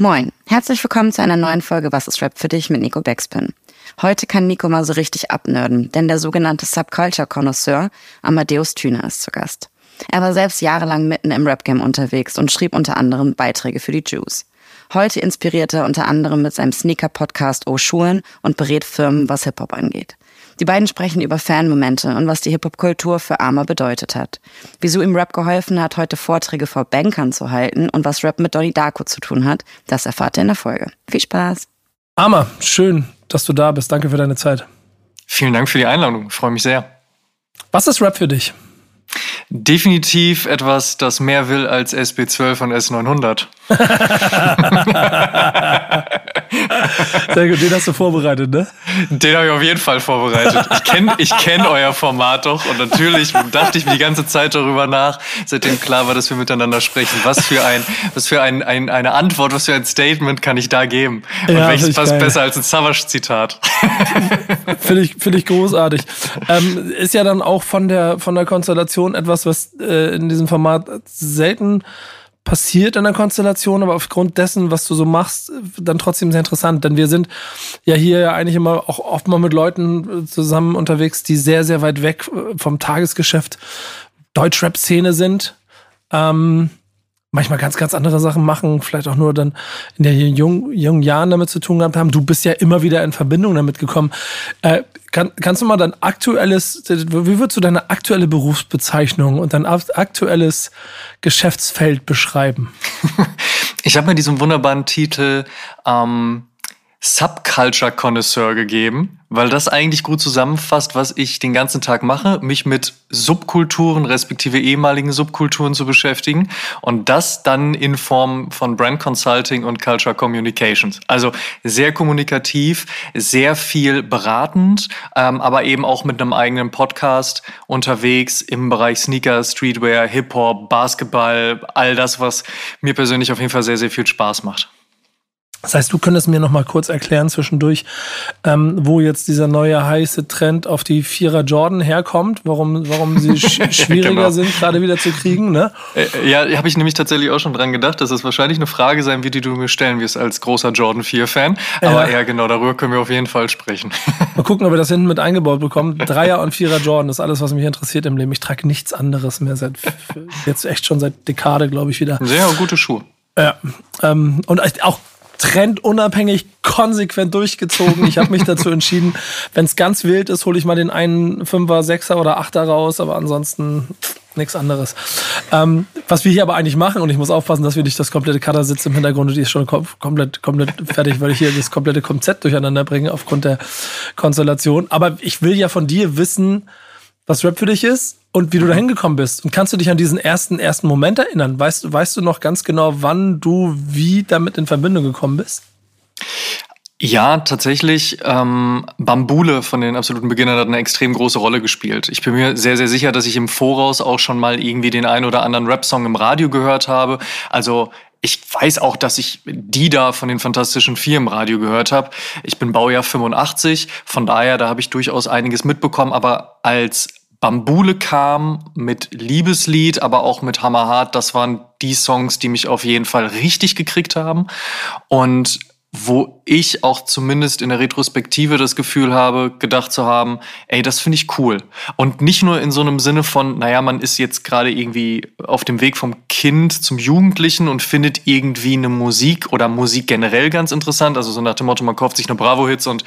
Moin, herzlich willkommen zu einer neuen Folge Was ist Rap für dich mit Nico Backspin. Heute kann Nico mal so richtig abnörden, denn der sogenannte Subculture-Konnoisseur Amadeus Thüner ist zu Gast. Er war selbst jahrelang mitten im Rap-Game unterwegs und schrieb unter anderem Beiträge für die Jews. Heute inspiriert er unter anderem mit seinem Sneaker-Podcast O Schulen und berät Firmen, was Hip-Hop angeht. Die beiden sprechen über Fanmomente und was die Hip-Hop-Kultur für Armer bedeutet hat. Wieso ihm Rap geholfen hat, heute Vorträge vor Bankern zu halten und was Rap mit Donnie Darko zu tun hat, das erfahrt ihr in der Folge. Viel Spaß! Armer, schön, dass du da bist. Danke für deine Zeit. Vielen Dank für die Einladung. Ich freue mich sehr. Was ist Rap für dich? Definitiv etwas, das mehr will als SB12 und S900. Sehr gut, den hast du vorbereitet, ne? Den habe ich auf jeden Fall vorbereitet. Ich kenne ich kenn euer Format doch und natürlich dachte ich mir die ganze Zeit darüber nach, seitdem klar war, dass wir miteinander sprechen. Was für ein, was für ein, ein eine Antwort, was für ein Statement kann ich da geben? Und ja, welches passt geil. besser als ein Savage-Zitat? Finde ich, finde ich großartig. Ähm, ist ja dann auch von der, von der Konstellation etwas, was äh, in diesem Format selten passiert in der Konstellation, aber aufgrund dessen, was du so machst, dann trotzdem sehr interessant. Denn wir sind ja hier eigentlich immer auch oft mal mit Leuten zusammen unterwegs, die sehr, sehr weit weg vom Tagesgeschäft Deutschrap-Szene sind. Ähm, manchmal ganz, ganz andere Sachen machen, vielleicht auch nur dann in den jungen, jungen Jahren damit zu tun gehabt haben. Du bist ja immer wieder in Verbindung damit gekommen. Äh, kann, kannst du mal dein aktuelles, wie würdest du deine aktuelle Berufsbezeichnung und dein aktuelles Geschäftsfeld beschreiben? Ich habe mir diesen wunderbaren Titel ähm, Subculture Connoisseur gegeben, weil das eigentlich gut zusammenfasst, was ich den ganzen Tag mache, mich mit Subkulturen respektive ehemaligen Subkulturen zu beschäftigen und das dann in Form von Brand Consulting und Culture Communications. Also sehr kommunikativ, sehr viel beratend, ähm, aber eben auch mit einem eigenen Podcast unterwegs im Bereich Sneaker, Streetwear, Hip-Hop, Basketball, all das, was mir persönlich auf jeden Fall sehr, sehr viel Spaß macht. Das heißt, du könntest mir noch mal kurz erklären zwischendurch, ähm, wo jetzt dieser neue heiße Trend auf die Vierer Jordan herkommt, warum, warum sie sch schwieriger genau. sind, gerade wieder zu kriegen, ne? Äh, äh, ja, habe ich nämlich tatsächlich auch schon dran gedacht, dass es wahrscheinlich eine Frage sein wird, die du mir stellen wirst als großer Jordan 4-Fan. Aber ja. ja, genau, darüber können wir auf jeden Fall sprechen. Mal gucken, ob wir das hinten mit eingebaut bekommen. Dreier und Vierer Jordan, das ist alles, was mich interessiert im Leben. Ich trage nichts anderes mehr seit jetzt echt schon seit Dekade, glaube ich, wieder. Sehr gute Schuhe. Ja, ähm, und auch trendunabhängig konsequent durchgezogen. Ich habe mich dazu entschieden, wenn es ganz wild ist, hole ich mal den einen Fünfer, Sechser oder Achter raus, aber ansonsten nichts anderes. Ähm, was wir hier aber eigentlich machen, und ich muss aufpassen, dass wir nicht das komplette Cutter sitzt im Hintergrund und die ist schon komplett, komplett fertig, weil ich hier das komplette Konzept durcheinander bringe aufgrund der Konstellation. Aber ich will ja von dir wissen, was Rap für dich ist und wie du da hingekommen bist. Und kannst du dich an diesen ersten, ersten Moment erinnern? Weißt, weißt du noch ganz genau, wann du wie damit in Verbindung gekommen bist? Ja, tatsächlich. Ähm, Bambule von den absoluten Beginnern hat eine extrem große Rolle gespielt. Ich bin mir sehr, sehr sicher, dass ich im Voraus auch schon mal irgendwie den einen oder anderen Rap-Song im Radio gehört habe. Also ich weiß auch, dass ich die da von den Fantastischen Vier im Radio gehört habe. Ich bin Baujahr 85, von daher, da habe ich durchaus einiges mitbekommen, aber als Bambule kam mit Liebeslied, aber auch mit Hammerhart. Das waren die Songs, die mich auf jeden Fall richtig gekriegt haben. Und wo ich auch zumindest in der Retrospektive das Gefühl habe, gedacht zu haben, ey, das finde ich cool. Und nicht nur in so einem Sinne von, naja, man ist jetzt gerade irgendwie auf dem Weg vom Kind zum Jugendlichen und findet irgendwie eine Musik oder Musik generell ganz interessant. Also so nach dem Motto, man kauft sich eine Bravo-Hits und,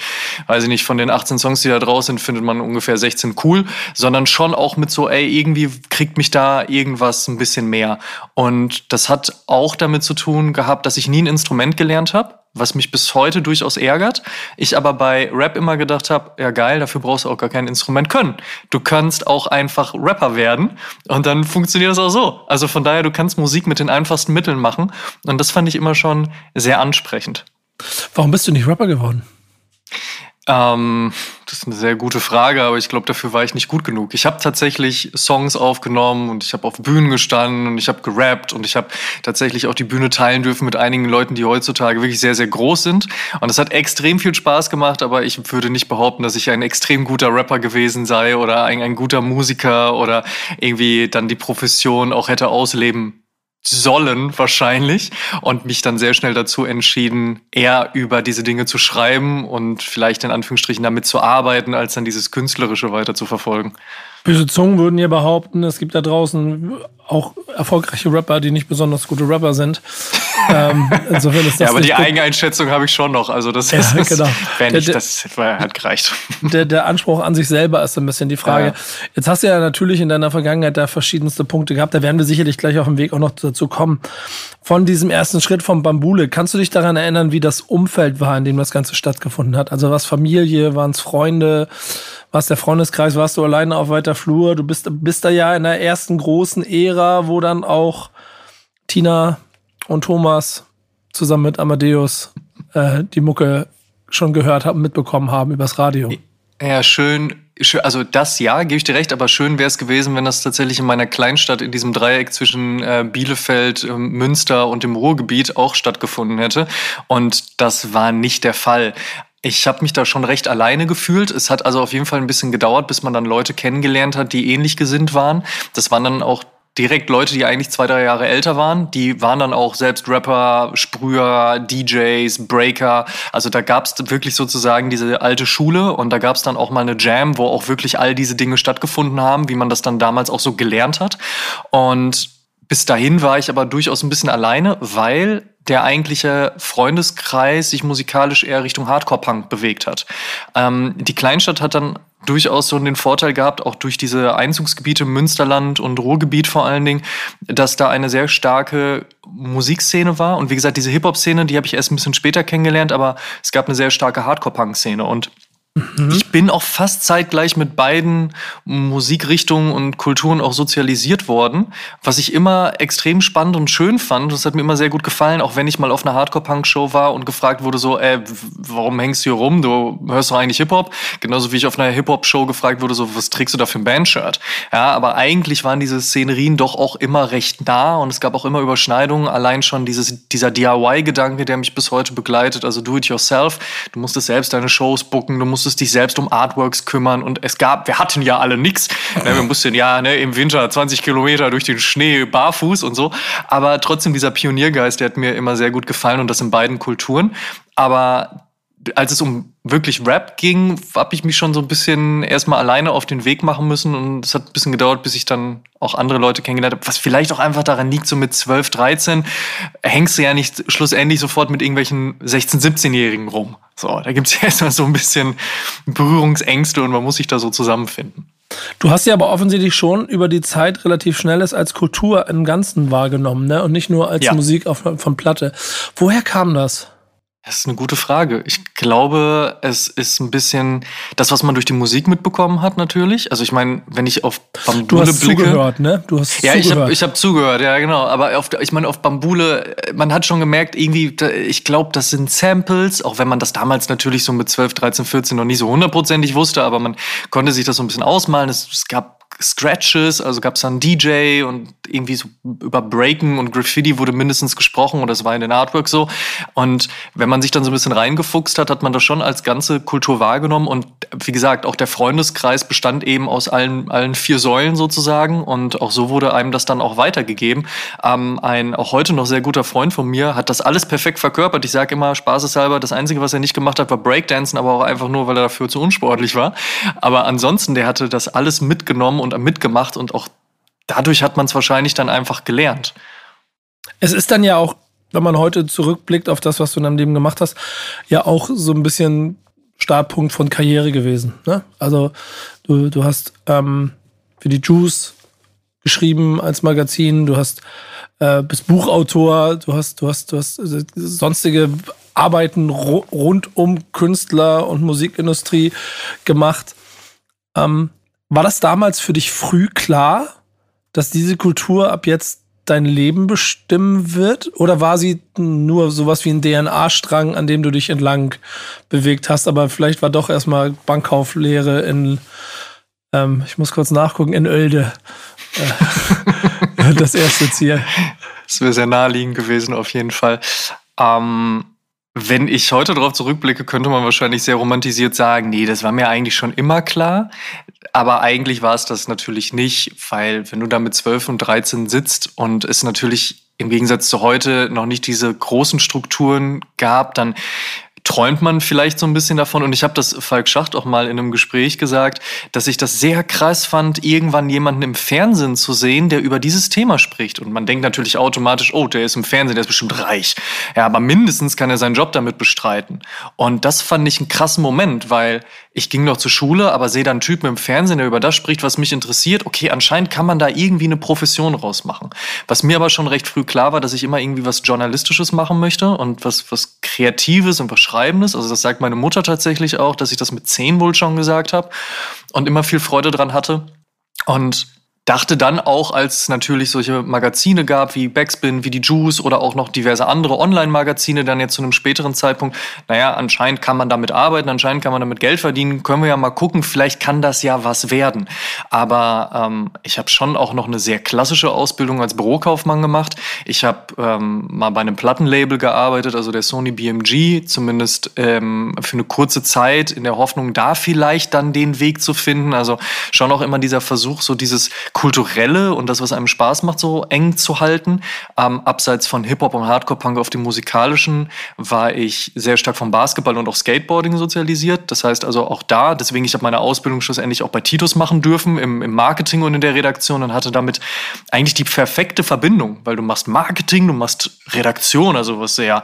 weiß ich nicht, von den 18 Songs, die da draus sind, findet man ungefähr 16 cool, sondern schon auch mit so, ey, irgendwie kriegt mich da irgendwas ein bisschen mehr. Und das hat auch damit zu tun gehabt, dass ich nie ein Instrument gelernt habe was mich bis heute durchaus ärgert. Ich aber bei Rap immer gedacht habe, ja geil, dafür brauchst du auch gar kein Instrument können. Du kannst auch einfach Rapper werden und dann funktioniert das auch so. Also von daher, du kannst Musik mit den einfachsten Mitteln machen und das fand ich immer schon sehr ansprechend. Warum bist du nicht Rapper geworden? Ähm, das ist eine sehr gute Frage, aber ich glaube, dafür war ich nicht gut genug. Ich habe tatsächlich Songs aufgenommen und ich habe auf Bühnen gestanden und ich habe gerappt und ich habe tatsächlich auch die Bühne teilen dürfen mit einigen Leuten, die heutzutage wirklich sehr, sehr groß sind. Und es hat extrem viel Spaß gemacht, aber ich würde nicht behaupten, dass ich ein extrem guter Rapper gewesen sei oder ein, ein guter Musiker oder irgendwie dann die Profession auch hätte ausleben sollen wahrscheinlich und mich dann sehr schnell dazu entschieden, eher über diese Dinge zu schreiben und vielleicht in Anführungsstrichen damit zu arbeiten, als dann dieses Künstlerische weiter zu verfolgen. Böse Zungen würden ja behaupten, es gibt da draußen auch erfolgreiche Rapper, die nicht besonders gute Rapper sind. ähm, insofern ist das ja, aber die Eigeneinschätzung habe ich schon noch. Also das ja, ist, genau. wenn ich, das hat gereicht. Der, der Anspruch an sich selber ist ein bisschen die Frage. Ja. Jetzt hast du ja natürlich in deiner Vergangenheit da verschiedenste Punkte gehabt. Da werden wir sicherlich gleich auf dem Weg auch noch dazu kommen. Von diesem ersten Schritt vom Bambule, kannst du dich daran erinnern, wie das Umfeld war, in dem das Ganze stattgefunden hat? Also was Familie, waren es Freunde? warst der Freundeskreis, warst du alleine auf weiter Flur. Du bist, bist da ja in der ersten großen Ära, wo dann auch Tina und Thomas zusammen mit Amadeus äh, die Mucke schon gehört haben, mitbekommen haben übers Radio. Ja, schön. Also das ja, gebe ich dir recht, aber schön wäre es gewesen, wenn das tatsächlich in meiner Kleinstadt in diesem Dreieck zwischen äh, Bielefeld, äh, Münster und dem Ruhrgebiet auch stattgefunden hätte. Und das war nicht der Fall. Ich habe mich da schon recht alleine gefühlt. Es hat also auf jeden Fall ein bisschen gedauert, bis man dann Leute kennengelernt hat, die ähnlich gesinnt waren. Das waren dann auch direkt Leute, die eigentlich zwei, drei Jahre älter waren. Die waren dann auch selbst Rapper, Sprüher, DJs, Breaker. Also da gab es wirklich sozusagen diese alte Schule und da gab es dann auch mal eine Jam, wo auch wirklich all diese Dinge stattgefunden haben, wie man das dann damals auch so gelernt hat. Und bis dahin war ich aber durchaus ein bisschen alleine, weil der eigentliche Freundeskreis sich musikalisch eher Richtung Hardcore-Punk bewegt hat. Ähm, die Kleinstadt hat dann durchaus so den Vorteil gehabt, auch durch diese Einzugsgebiete Münsterland und Ruhrgebiet vor allen Dingen, dass da eine sehr starke Musikszene war. Und wie gesagt, diese Hip-Hop-Szene, die habe ich erst ein bisschen später kennengelernt, aber es gab eine sehr starke Hardcore-Punk-Szene. Und Mhm. Ich bin auch fast zeitgleich mit beiden Musikrichtungen und Kulturen auch sozialisiert worden, was ich immer extrem spannend und schön fand. Das hat mir immer sehr gut gefallen, auch wenn ich mal auf einer Hardcore-Punk-Show war und gefragt wurde so, äh, warum hängst du hier rum? Du hörst doch eigentlich Hip-Hop. Genauso wie ich auf einer Hip-Hop-Show gefragt wurde, so, was trägst du da für ein Bandshirt? Ja, aber eigentlich waren diese Szenerien doch auch immer recht nah und es gab auch immer Überschneidungen. Allein schon dieses, dieser DIY-Gedanke, der mich bis heute begleitet, also do it yourself. Du musstest selbst deine Shows booken, du musst musstest dich selbst um Artworks kümmern und es gab, wir hatten ja alle nichts. Ne, wir mussten ja ne, im Winter 20 Kilometer durch den Schnee barfuß und so. Aber trotzdem dieser Pioniergeist, der hat mir immer sehr gut gefallen und das in beiden Kulturen. Aber als es um wirklich Rap ging, habe ich mich schon so ein bisschen erstmal alleine auf den Weg machen müssen und es hat ein bisschen gedauert, bis ich dann auch andere Leute kennengelernt habe, was vielleicht auch einfach daran liegt, so mit 12, 13 hängst du ja nicht schlussendlich sofort mit irgendwelchen 16, 17-Jährigen rum. So, da gibt es ja erstmal so ein bisschen Berührungsängste und man muss sich da so zusammenfinden. Du hast ja aber offensichtlich schon über die Zeit relativ schnell es als Kultur im Ganzen wahrgenommen, ne? Und nicht nur als ja. Musik auf, von Platte. Woher kam das? Das ist eine gute Frage. Ich glaube, es ist ein bisschen das, was man durch die Musik mitbekommen hat, natürlich. Also ich meine, wenn ich auf Bambule du hast blicke, zugehört, ne? Du hast ja, zugehört. ich habe hab zugehört, ja genau. Aber auf, ich meine, auf Bambule, man hat schon gemerkt, irgendwie, ich glaube, das sind Samples, auch wenn man das damals natürlich so mit 12, 13, 14 noch nie so hundertprozentig wusste, aber man konnte sich das so ein bisschen ausmalen. Es, es gab Scratches, also gab es dann DJ und irgendwie so über Breaken und Graffiti wurde mindestens gesprochen oder es war in den Artworks so. Und wenn man sich dann so ein bisschen reingefuchst hat, hat man das schon als ganze Kultur wahrgenommen. Und wie gesagt, auch der Freundeskreis bestand eben aus allen, allen vier Säulen sozusagen. Und auch so wurde einem das dann auch weitergegeben. Ähm, ein auch heute noch sehr guter Freund von mir hat das alles perfekt verkörpert. Ich sage immer spaßeshalber, das Einzige, was er nicht gemacht hat, war Breakdancen, aber auch einfach nur, weil er dafür zu unsportlich war. Aber ansonsten, der hatte das alles mitgenommen und mitgemacht und auch dadurch hat man es wahrscheinlich dann einfach gelernt. Es ist dann ja auch, wenn man heute zurückblickt auf das, was du in deinem Leben gemacht hast, ja auch so ein bisschen Startpunkt von Karriere gewesen. Ne? Also du, du hast ähm, für die Juice geschrieben als Magazin, du hast äh, bist Buchautor, du hast, du hast, du hast äh, sonstige Arbeiten rund um Künstler und Musikindustrie gemacht. Ähm, war das damals für dich früh klar, dass diese Kultur ab jetzt dein Leben bestimmen wird? Oder war sie nur sowas wie ein DNA-Strang, an dem du dich entlang bewegt hast? Aber vielleicht war doch erstmal Bankkauflehre in, ähm, ich muss kurz nachgucken, in Oelde äh, das erste Ziel. Das wäre sehr naheliegend gewesen, auf jeden Fall. Ähm, wenn ich heute darauf zurückblicke, könnte man wahrscheinlich sehr romantisiert sagen, nee, das war mir eigentlich schon immer klar. Aber eigentlich war es das natürlich nicht, weil wenn du da mit 12 und 13 sitzt und es natürlich im Gegensatz zu heute noch nicht diese großen Strukturen gab, dann träumt man vielleicht so ein bisschen davon. Und ich habe das Falk Schacht auch mal in einem Gespräch gesagt, dass ich das sehr krass fand, irgendwann jemanden im Fernsehen zu sehen, der über dieses Thema spricht. Und man denkt natürlich automatisch, oh, der ist im Fernsehen, der ist bestimmt reich. Ja, aber mindestens kann er seinen Job damit bestreiten. Und das fand ich einen krassen Moment, weil ich ging noch zur Schule, aber sehe dann einen Typen im Fernsehen, der über das spricht, was mich interessiert. Okay, anscheinend kann man da irgendwie eine Profession rausmachen. Was mir aber schon recht früh klar war, dass ich immer irgendwie was Journalistisches machen möchte und was, was Kreatives und was Schreibendes. Also das sagt meine Mutter tatsächlich auch, dass ich das mit zehn wohl schon gesagt habe und immer viel Freude dran hatte. Und dachte dann auch, als es natürlich solche Magazine gab wie Backspin, wie die Juice oder auch noch diverse andere Online-Magazine dann jetzt zu einem späteren Zeitpunkt, naja, anscheinend kann man damit arbeiten, anscheinend kann man damit Geld verdienen, können wir ja mal gucken, vielleicht kann das ja was werden. Aber ähm, ich habe schon auch noch eine sehr klassische Ausbildung als Bürokaufmann gemacht. Ich habe ähm, mal bei einem Plattenlabel gearbeitet, also der Sony BMG, zumindest ähm, für eine kurze Zeit in der Hoffnung, da vielleicht dann den Weg zu finden. Also schon auch immer dieser Versuch, so dieses Kulturelle und das, was einem Spaß macht, so eng zu halten. Ähm, abseits von Hip-Hop und Hardcore-Punk auf dem musikalischen war ich sehr stark vom Basketball und auch Skateboarding sozialisiert. Das heißt also auch da, deswegen ich habe meine Ausbildung schlussendlich auch bei Titus machen dürfen, im, im Marketing und in der Redaktion und hatte damit eigentlich die perfekte Verbindung, weil du machst Marketing, du machst Redaktion, also was sehr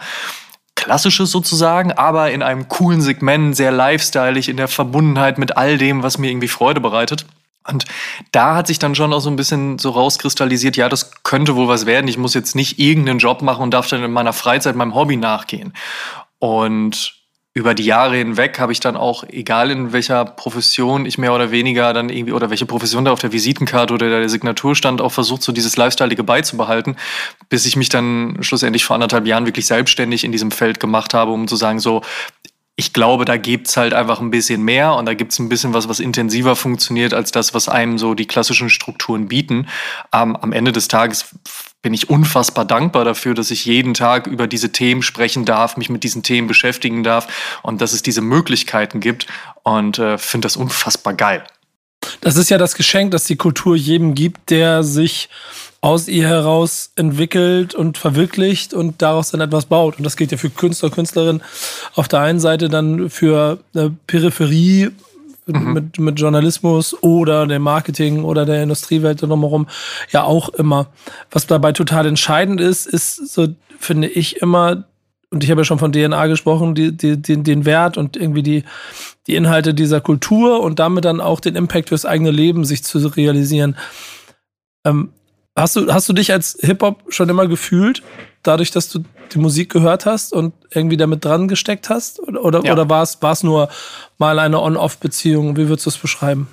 Klassisches sozusagen, aber in einem coolen Segment, sehr lifestyleig, in der Verbundenheit mit all dem, was mir irgendwie Freude bereitet. Und da hat sich dann schon auch so ein bisschen so rauskristallisiert, ja, das könnte wohl was werden. Ich muss jetzt nicht irgendeinen Job machen und darf dann in meiner Freizeit meinem Hobby nachgehen. Und über die Jahre hinweg habe ich dann auch, egal in welcher Profession ich mehr oder weniger dann irgendwie, oder welche Profession da auf der Visitenkarte oder der Signatur stand, auch versucht, so dieses Lifestyleige beizubehalten, bis ich mich dann schlussendlich vor anderthalb Jahren wirklich selbstständig in diesem Feld gemacht habe, um zu sagen, so, ich glaube, da gibt's halt einfach ein bisschen mehr und da gibt's ein bisschen was, was intensiver funktioniert als das, was einem so die klassischen Strukturen bieten. Ähm, am Ende des Tages bin ich unfassbar dankbar dafür, dass ich jeden Tag über diese Themen sprechen darf, mich mit diesen Themen beschäftigen darf und dass es diese Möglichkeiten gibt und äh, finde das unfassbar geil. Das ist ja das Geschenk, das die Kultur jedem gibt, der sich aus ihr heraus entwickelt und verwirklicht und daraus dann etwas baut. Und das gilt ja für Künstler, Künstlerinnen auf der einen Seite, dann für eine Peripherie mhm. mit, mit Journalismus oder dem Marketing oder der Industriewelt drumherum ja auch immer. Was dabei total entscheidend ist, ist so, finde ich immer, und ich habe ja schon von DNA gesprochen, die, die, den, den Wert und irgendwie die, die Inhalte dieser Kultur und damit dann auch den Impact fürs eigene Leben sich zu realisieren. Ähm, Hast du, hast du dich als Hip-Hop schon immer gefühlt, dadurch, dass du die Musik gehört hast und irgendwie damit dran gesteckt hast? Oder, oder, ja. oder war es nur mal eine On-Off-Beziehung? Wie würdest du es beschreiben?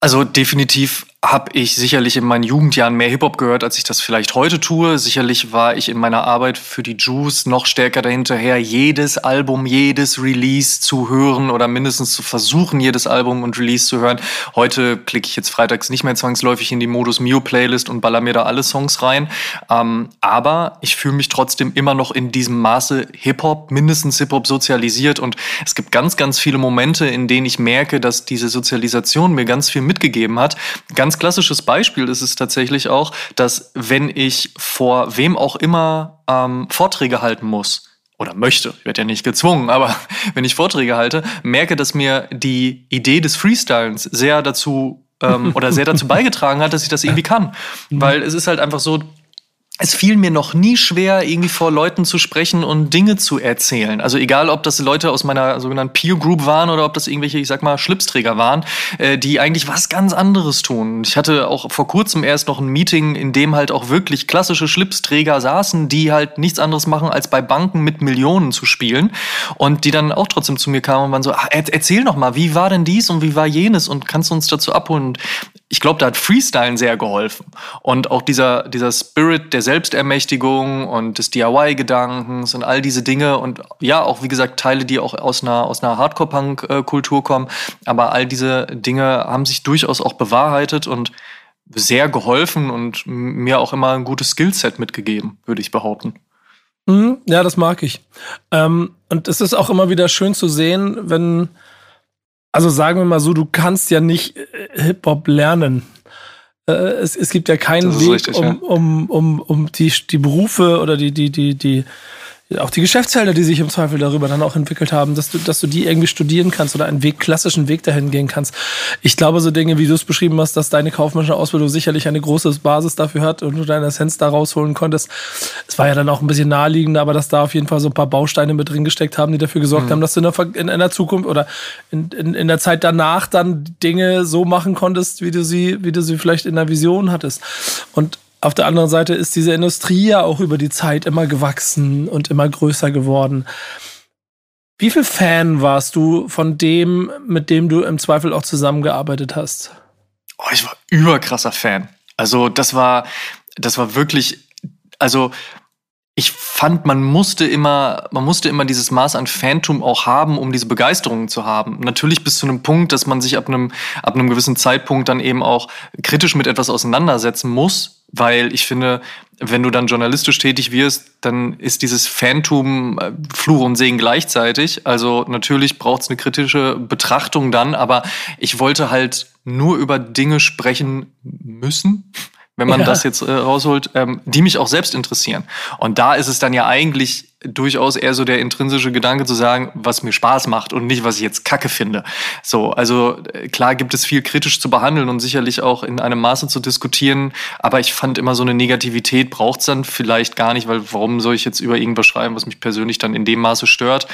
Also definitiv habe ich sicherlich in meinen Jugendjahren mehr Hip-Hop gehört, als ich das vielleicht heute tue. Sicherlich war ich in meiner Arbeit für die Juice noch stärker dahinterher, jedes Album, jedes Release zu hören oder mindestens zu versuchen, jedes Album und Release zu hören. Heute klicke ich jetzt freitags nicht mehr zwangsläufig in die Modus Mio Playlist und baller mir da alle Songs rein. Ähm, aber ich fühle mich trotzdem immer noch in diesem Maße Hip-Hop, mindestens Hip-Hop sozialisiert und es gibt ganz, ganz viele Momente, in denen ich merke, dass diese Sozialisation mir ganz viel mitgegeben hat. Ganz klassisches Beispiel ist es tatsächlich auch, dass wenn ich vor wem auch immer ähm, Vorträge halten muss, oder möchte, ich werde ja nicht gezwungen, aber wenn ich Vorträge halte, merke, dass mir die Idee des Freestylens sehr dazu ähm, oder sehr dazu beigetragen hat, dass ich das irgendwie kann. Mhm. Weil es ist halt einfach so, es fiel mir noch nie schwer, irgendwie vor Leuten zu sprechen und Dinge zu erzählen. Also egal, ob das Leute aus meiner sogenannten Peer Group waren oder ob das irgendwelche, ich sag mal, Schlipsträger waren, äh, die eigentlich was ganz anderes tun. Ich hatte auch vor kurzem erst noch ein Meeting, in dem halt auch wirklich klassische Schlipsträger saßen, die halt nichts anderes machen, als bei Banken mit Millionen zu spielen und die dann auch trotzdem zu mir kamen und waren so, ach, erzähl noch mal, wie war denn dies und wie war jenes und kannst du uns dazu abholen? Und ich glaube, da hat Freestylen sehr geholfen. Und auch dieser, dieser Spirit der Selbstermächtigung und des DIY-Gedankens und all diese Dinge und ja, auch wie gesagt, Teile, die auch aus einer, aus einer Hardcore-Punk-Kultur kommen. Aber all diese Dinge haben sich durchaus auch bewahrheitet und sehr geholfen und mir auch immer ein gutes Skillset mitgegeben, würde ich behaupten. Mhm, ja, das mag ich. Ähm, und es ist auch immer wieder schön zu sehen, wenn also sagen wir mal so, du kannst ja nicht äh, Hip-Hop lernen. Äh, es, es gibt ja keinen Weg, richtig, um, um, um, um die, die Berufe oder die, die, die, die auch die Geschäftsfelder, die sich im Zweifel darüber dann auch entwickelt haben, dass du, dass du die irgendwie studieren kannst oder einen Weg, klassischen Weg dahin gehen kannst. Ich glaube, so Dinge, wie du es beschrieben hast, dass deine kaufmännische Ausbildung sicherlich eine große Basis dafür hat und du deine Essenz da rausholen konntest. Es war ja dann auch ein bisschen naheliegend, aber dass da auf jeden Fall so ein paar Bausteine mit drin gesteckt haben, die dafür gesorgt mhm. haben, dass du in der, in, in der Zukunft oder in, in, in der Zeit danach dann Dinge so machen konntest, wie du sie, wie du sie vielleicht in der Vision hattest. Und auf der anderen Seite ist diese Industrie ja auch über die Zeit immer gewachsen und immer größer geworden. Wie viel Fan warst du von dem, mit dem du im Zweifel auch zusammengearbeitet hast? Oh, ich war überkrasser Fan. Also das war, das war wirklich, also ich fand, man musste immer, man musste immer dieses Maß an Phantom auch haben, um diese Begeisterung zu haben. Natürlich bis zu einem Punkt, dass man sich ab einem, ab einem gewissen Zeitpunkt dann eben auch kritisch mit etwas auseinandersetzen muss, weil ich finde, wenn du dann journalistisch tätig wirst, dann ist dieses Phantom äh, Fluch und Segen gleichzeitig. Also natürlich braucht es eine kritische Betrachtung dann, aber ich wollte halt nur über Dinge sprechen müssen, wenn man ja. das jetzt äh, rausholt, ähm, die mich auch selbst interessieren. Und da ist es dann ja eigentlich durchaus eher so der intrinsische Gedanke zu sagen, was mir Spaß macht und nicht, was ich jetzt kacke finde. So, also äh, klar gibt es viel kritisch zu behandeln und sicherlich auch in einem Maße zu diskutieren, aber ich fand immer so eine Negativität braucht's dann vielleicht gar nicht, weil warum soll ich jetzt über irgendwas schreiben, was mich persönlich dann in dem Maße stört?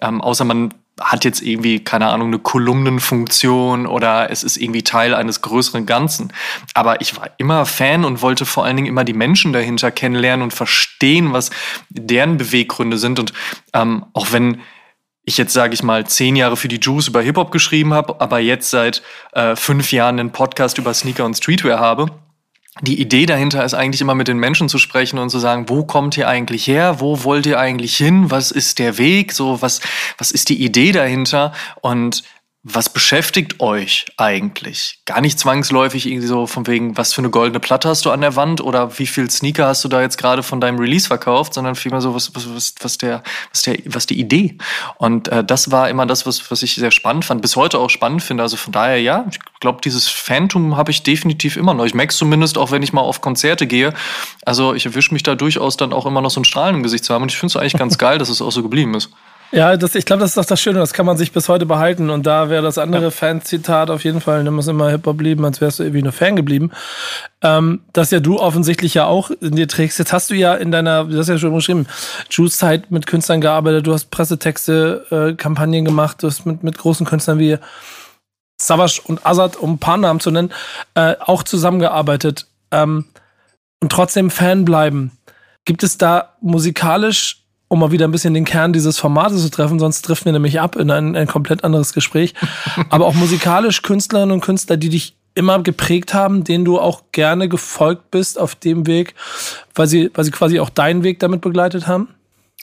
Ähm, außer man hat jetzt irgendwie, keine Ahnung, eine Kolumnenfunktion oder es ist irgendwie Teil eines größeren Ganzen. Aber ich war immer Fan und wollte vor allen Dingen immer die Menschen dahinter kennenlernen und verstehen, was deren Beweggründe sind. Und ähm, auch wenn ich jetzt, sage ich mal, zehn Jahre für die Juice über Hip-Hop geschrieben habe, aber jetzt seit äh, fünf Jahren einen Podcast über Sneaker und Streetwear habe, die Idee dahinter ist eigentlich immer mit den Menschen zu sprechen und zu sagen, wo kommt ihr eigentlich her? Wo wollt ihr eigentlich hin? Was ist der Weg? So, was, was ist die Idee dahinter? Und was beschäftigt euch eigentlich? Gar nicht zwangsläufig irgendwie so von wegen, was für eine goldene Platte hast du an der Wand oder wie viel Sneaker hast du da jetzt gerade von deinem Release verkauft, sondern vielmehr so, was, was, was, was, der, was, der, was die Idee. Und äh, das war immer das, was, was ich sehr spannend fand, bis heute auch spannend finde. Also von daher, ja, ich glaube, dieses Phantom habe ich definitiv immer noch. Ich merke zumindest, auch wenn ich mal auf Konzerte gehe. Also ich erwische mich da durchaus dann auch immer noch so ein Strahlen im Gesicht zu haben. Und ich finde es eigentlich ganz geil, dass es auch so geblieben ist. Ja, das, ich glaube, das ist doch das Schöne, das kann man sich bis heute behalten. Und da wäre das andere ja. Fan-Zitat auf jeden Fall, nimm es immer Hip-Hop blieben, als wärst du irgendwie nur Fan geblieben. Ähm, dass ja du offensichtlich ja auch in dir trägst. Jetzt hast du ja in deiner, du hast ja schon beschrieben, Juice-Zeit mit Künstlern gearbeitet, du hast Pressetexte, äh, Kampagnen gemacht, du hast mit, mit großen Künstlern wie Savage und Azad, um ein paar Namen zu nennen, äh, auch zusammengearbeitet. Ähm, und trotzdem Fan bleiben. Gibt es da musikalisch um mal wieder ein bisschen den Kern dieses Formates zu treffen, sonst trifft wir nämlich ab in ein, ein komplett anderes Gespräch. Aber auch musikalisch Künstlerinnen und Künstler, die dich immer geprägt haben, denen du auch gerne gefolgt bist auf dem Weg, weil sie, weil sie quasi auch deinen Weg damit begleitet haben?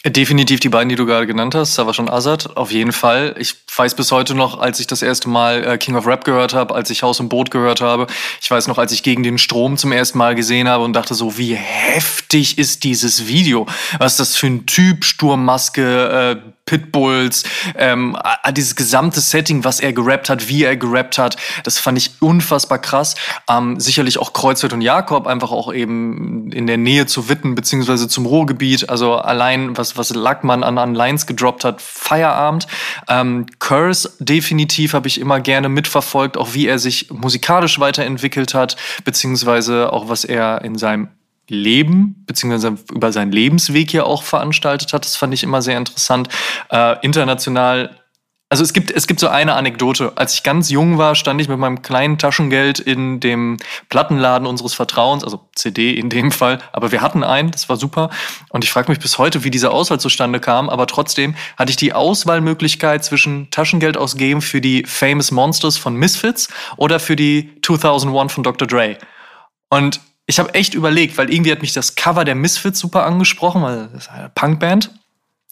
Definitiv die beiden, die du gerade genannt hast, war schon Azad, auf jeden Fall. Ich weiß bis heute noch, als ich das erste Mal äh, King of Rap gehört habe, als ich Haus und Boot gehört habe. Ich weiß noch, als ich gegen den Strom zum ersten Mal gesehen habe und dachte so, wie heftig ist dieses Video? Was ist das für ein Typ? Sturmmaske, äh, Pitbulls, ähm, dieses gesamte Setting, was er gerappt hat, wie er gerappt hat, das fand ich unfassbar krass. Ähm, sicherlich auch Kreuzfeld und Jakob, einfach auch eben in der Nähe zu Witten beziehungsweise zum Ruhrgebiet. Also allein, was, was Lackmann an, an Lines gedroppt hat, Feierabend. Ähm, Curse definitiv habe ich immer gerne mitverfolgt, auch wie er sich musikalisch weiterentwickelt hat, beziehungsweise auch was er in seinem Leben, beziehungsweise über seinen Lebensweg ja auch veranstaltet hat. Das fand ich immer sehr interessant. Äh, international also es gibt, es gibt so eine Anekdote. Als ich ganz jung war, stand ich mit meinem kleinen Taschengeld in dem Plattenladen unseres Vertrauens, also CD in dem Fall, aber wir hatten einen, das war super. Und ich frage mich bis heute, wie diese Auswahl zustande kam, aber trotzdem hatte ich die Auswahlmöglichkeit zwischen Taschengeld ausgeben für die Famous Monsters von Misfits oder für die 2001 von Dr. Dre. Und ich habe echt überlegt, weil irgendwie hat mich das Cover der Misfits super angesprochen, weil das ist eine Punkband.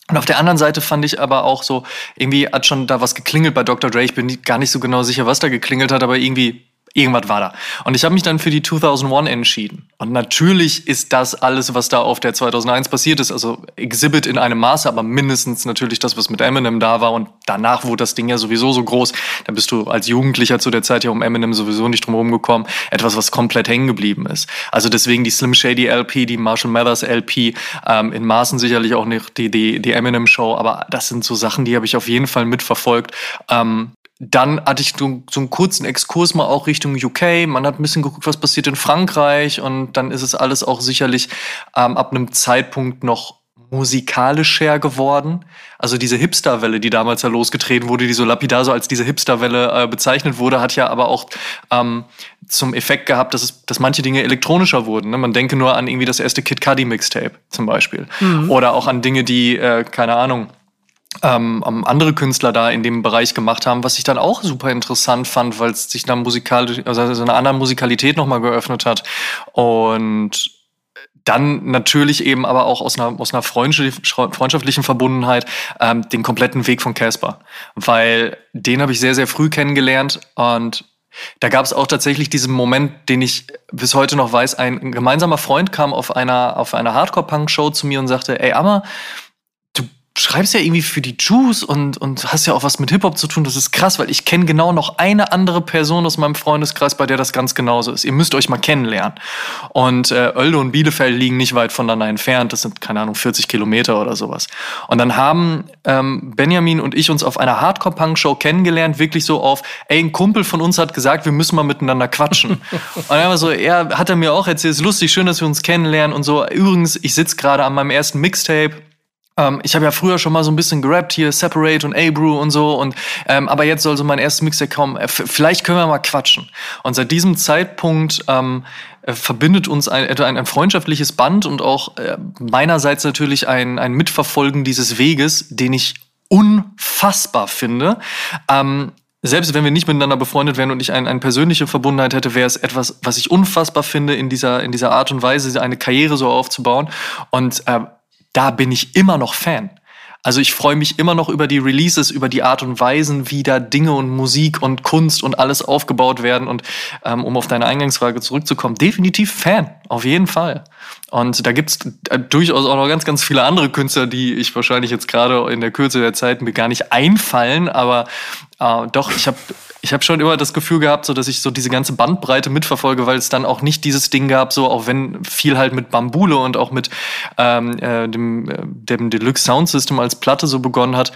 Und auf der anderen Seite fand ich aber auch so, irgendwie hat schon da was geklingelt bei Dr. Dre. Ich bin gar nicht so genau sicher, was da geklingelt hat, aber irgendwie Irgendwas war da. Und ich habe mich dann für die 2001 entschieden. Und natürlich ist das alles, was da auf der 2001 passiert ist, also Exhibit in einem Maße, aber mindestens natürlich das, was mit Eminem da war. Und danach wurde das Ding ja sowieso so groß. Da bist du als Jugendlicher zu der Zeit ja um Eminem sowieso nicht drum herum gekommen. Etwas, was komplett hängen geblieben ist. Also deswegen die Slim Shady LP, die Marshall Mathers LP, ähm, in Maßen sicherlich auch nicht die, die, die Eminem Show. Aber das sind so Sachen, die habe ich auf jeden Fall mitverfolgt. Ähm, dann hatte ich so, so einen kurzen Exkurs mal auch Richtung UK. Man hat ein bisschen geguckt, was passiert in Frankreich. Und dann ist es alles auch sicherlich ähm, ab einem Zeitpunkt noch musikalischer geworden. Also diese Hipsterwelle, die damals ja losgetreten wurde, die so lapidar so als diese Hipsterwelle äh, bezeichnet wurde, hat ja aber auch ähm, zum Effekt gehabt, dass, es, dass manche Dinge elektronischer wurden. Ne? Man denke nur an irgendwie das erste Kid Cudi Mixtape zum Beispiel. Mhm. Oder auch an Dinge, die, äh, keine Ahnung, ähm, andere Künstler da in dem Bereich gemacht haben, was ich dann auch super interessant fand, weil es sich dann musikalisch, also so eine andere Musikalität nochmal geöffnet hat. Und dann natürlich eben aber auch aus einer, aus einer freundschaftlichen Verbundenheit ähm, den kompletten Weg von Casper. Weil den habe ich sehr, sehr früh kennengelernt und da gab es auch tatsächlich diesen Moment, den ich bis heute noch weiß. Ein gemeinsamer Freund kam auf einer, auf einer Hardcore-Punk-Show zu mir und sagte, ey Amma, schreibst ja irgendwie für die Jews und, und hast ja auch was mit Hip-Hop zu tun. Das ist krass, weil ich kenne genau noch eine andere Person aus meinem Freundeskreis, bei der das ganz genauso ist. Ihr müsst euch mal kennenlernen. Und äh, Oelde und Bielefeld liegen nicht weit voneinander entfernt. Das sind, keine Ahnung, 40 Kilometer oder sowas. Und dann haben ähm, Benjamin und ich uns auf einer Hardcore-Punk-Show kennengelernt, wirklich so auf, ey, ein Kumpel von uns hat gesagt, wir müssen mal miteinander quatschen. und dann war so, er hat er mir auch erzählt, es ist lustig, schön, dass wir uns kennenlernen und so. Übrigens, ich sitze gerade an meinem ersten Mixtape ähm, ich habe ja früher schon mal so ein bisschen gerappt hier, Separate und A-Brew und so. Und ähm, aber jetzt soll so mein erstes Mixtape kommen. Äh, vielleicht können wir mal quatschen. Und seit diesem Zeitpunkt ähm, äh, verbindet uns ein, ein, ein freundschaftliches Band und auch äh, meinerseits natürlich ein, ein Mitverfolgen dieses Weges, den ich unfassbar finde. Ähm, selbst wenn wir nicht miteinander befreundet wären und ich eine, eine persönliche Verbundenheit hätte, wäre es etwas, was ich unfassbar finde, in dieser, in dieser Art und Weise eine Karriere so aufzubauen. Und äh, da bin ich immer noch Fan. Also ich freue mich immer noch über die Releases, über die Art und Weisen, wie da Dinge und Musik und Kunst und alles aufgebaut werden. Und ähm, um auf deine Eingangsfrage zurückzukommen, definitiv Fan, auf jeden Fall. Und da gibt's äh, durchaus auch noch ganz, ganz viele andere Künstler, die ich wahrscheinlich jetzt gerade in der Kürze der Zeit mir gar nicht einfallen. Aber äh, doch, ich habe ich habe schon immer das Gefühl gehabt, so dass ich so diese ganze Bandbreite mitverfolge, weil es dann auch nicht dieses Ding gab, so auch wenn viel halt mit Bambule und auch mit ähm, äh, dem, äh, dem Deluxe Sound System als Platte so begonnen hat.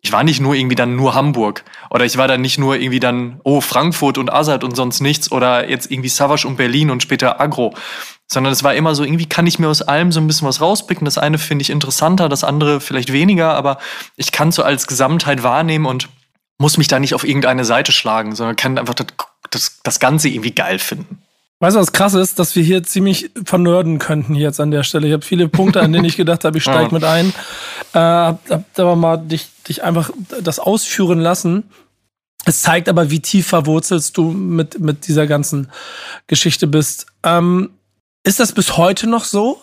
Ich war nicht nur irgendwie dann nur Hamburg oder ich war dann nicht nur irgendwie dann oh Frankfurt und Azad und sonst nichts oder jetzt irgendwie Savage und Berlin und später Agro, sondern es war immer so irgendwie kann ich mir aus allem so ein bisschen was rauspicken. Das eine finde ich interessanter, das andere vielleicht weniger, aber ich kann so als Gesamtheit wahrnehmen und muss mich da nicht auf irgendeine Seite schlagen, sondern kann einfach das, das, das Ganze irgendwie geil finden. Weißt du, was krass ist, dass wir hier ziemlich vernörden könnten jetzt an der Stelle. Ich habe viele Punkte, an denen ich gedacht habe, ich steige ja. mit ein. Äh, hab, hab aber mal dich, dich einfach das ausführen lassen. Es zeigt aber, wie tief verwurzelst du mit, mit dieser ganzen Geschichte bist. Ähm, ist das bis heute noch so?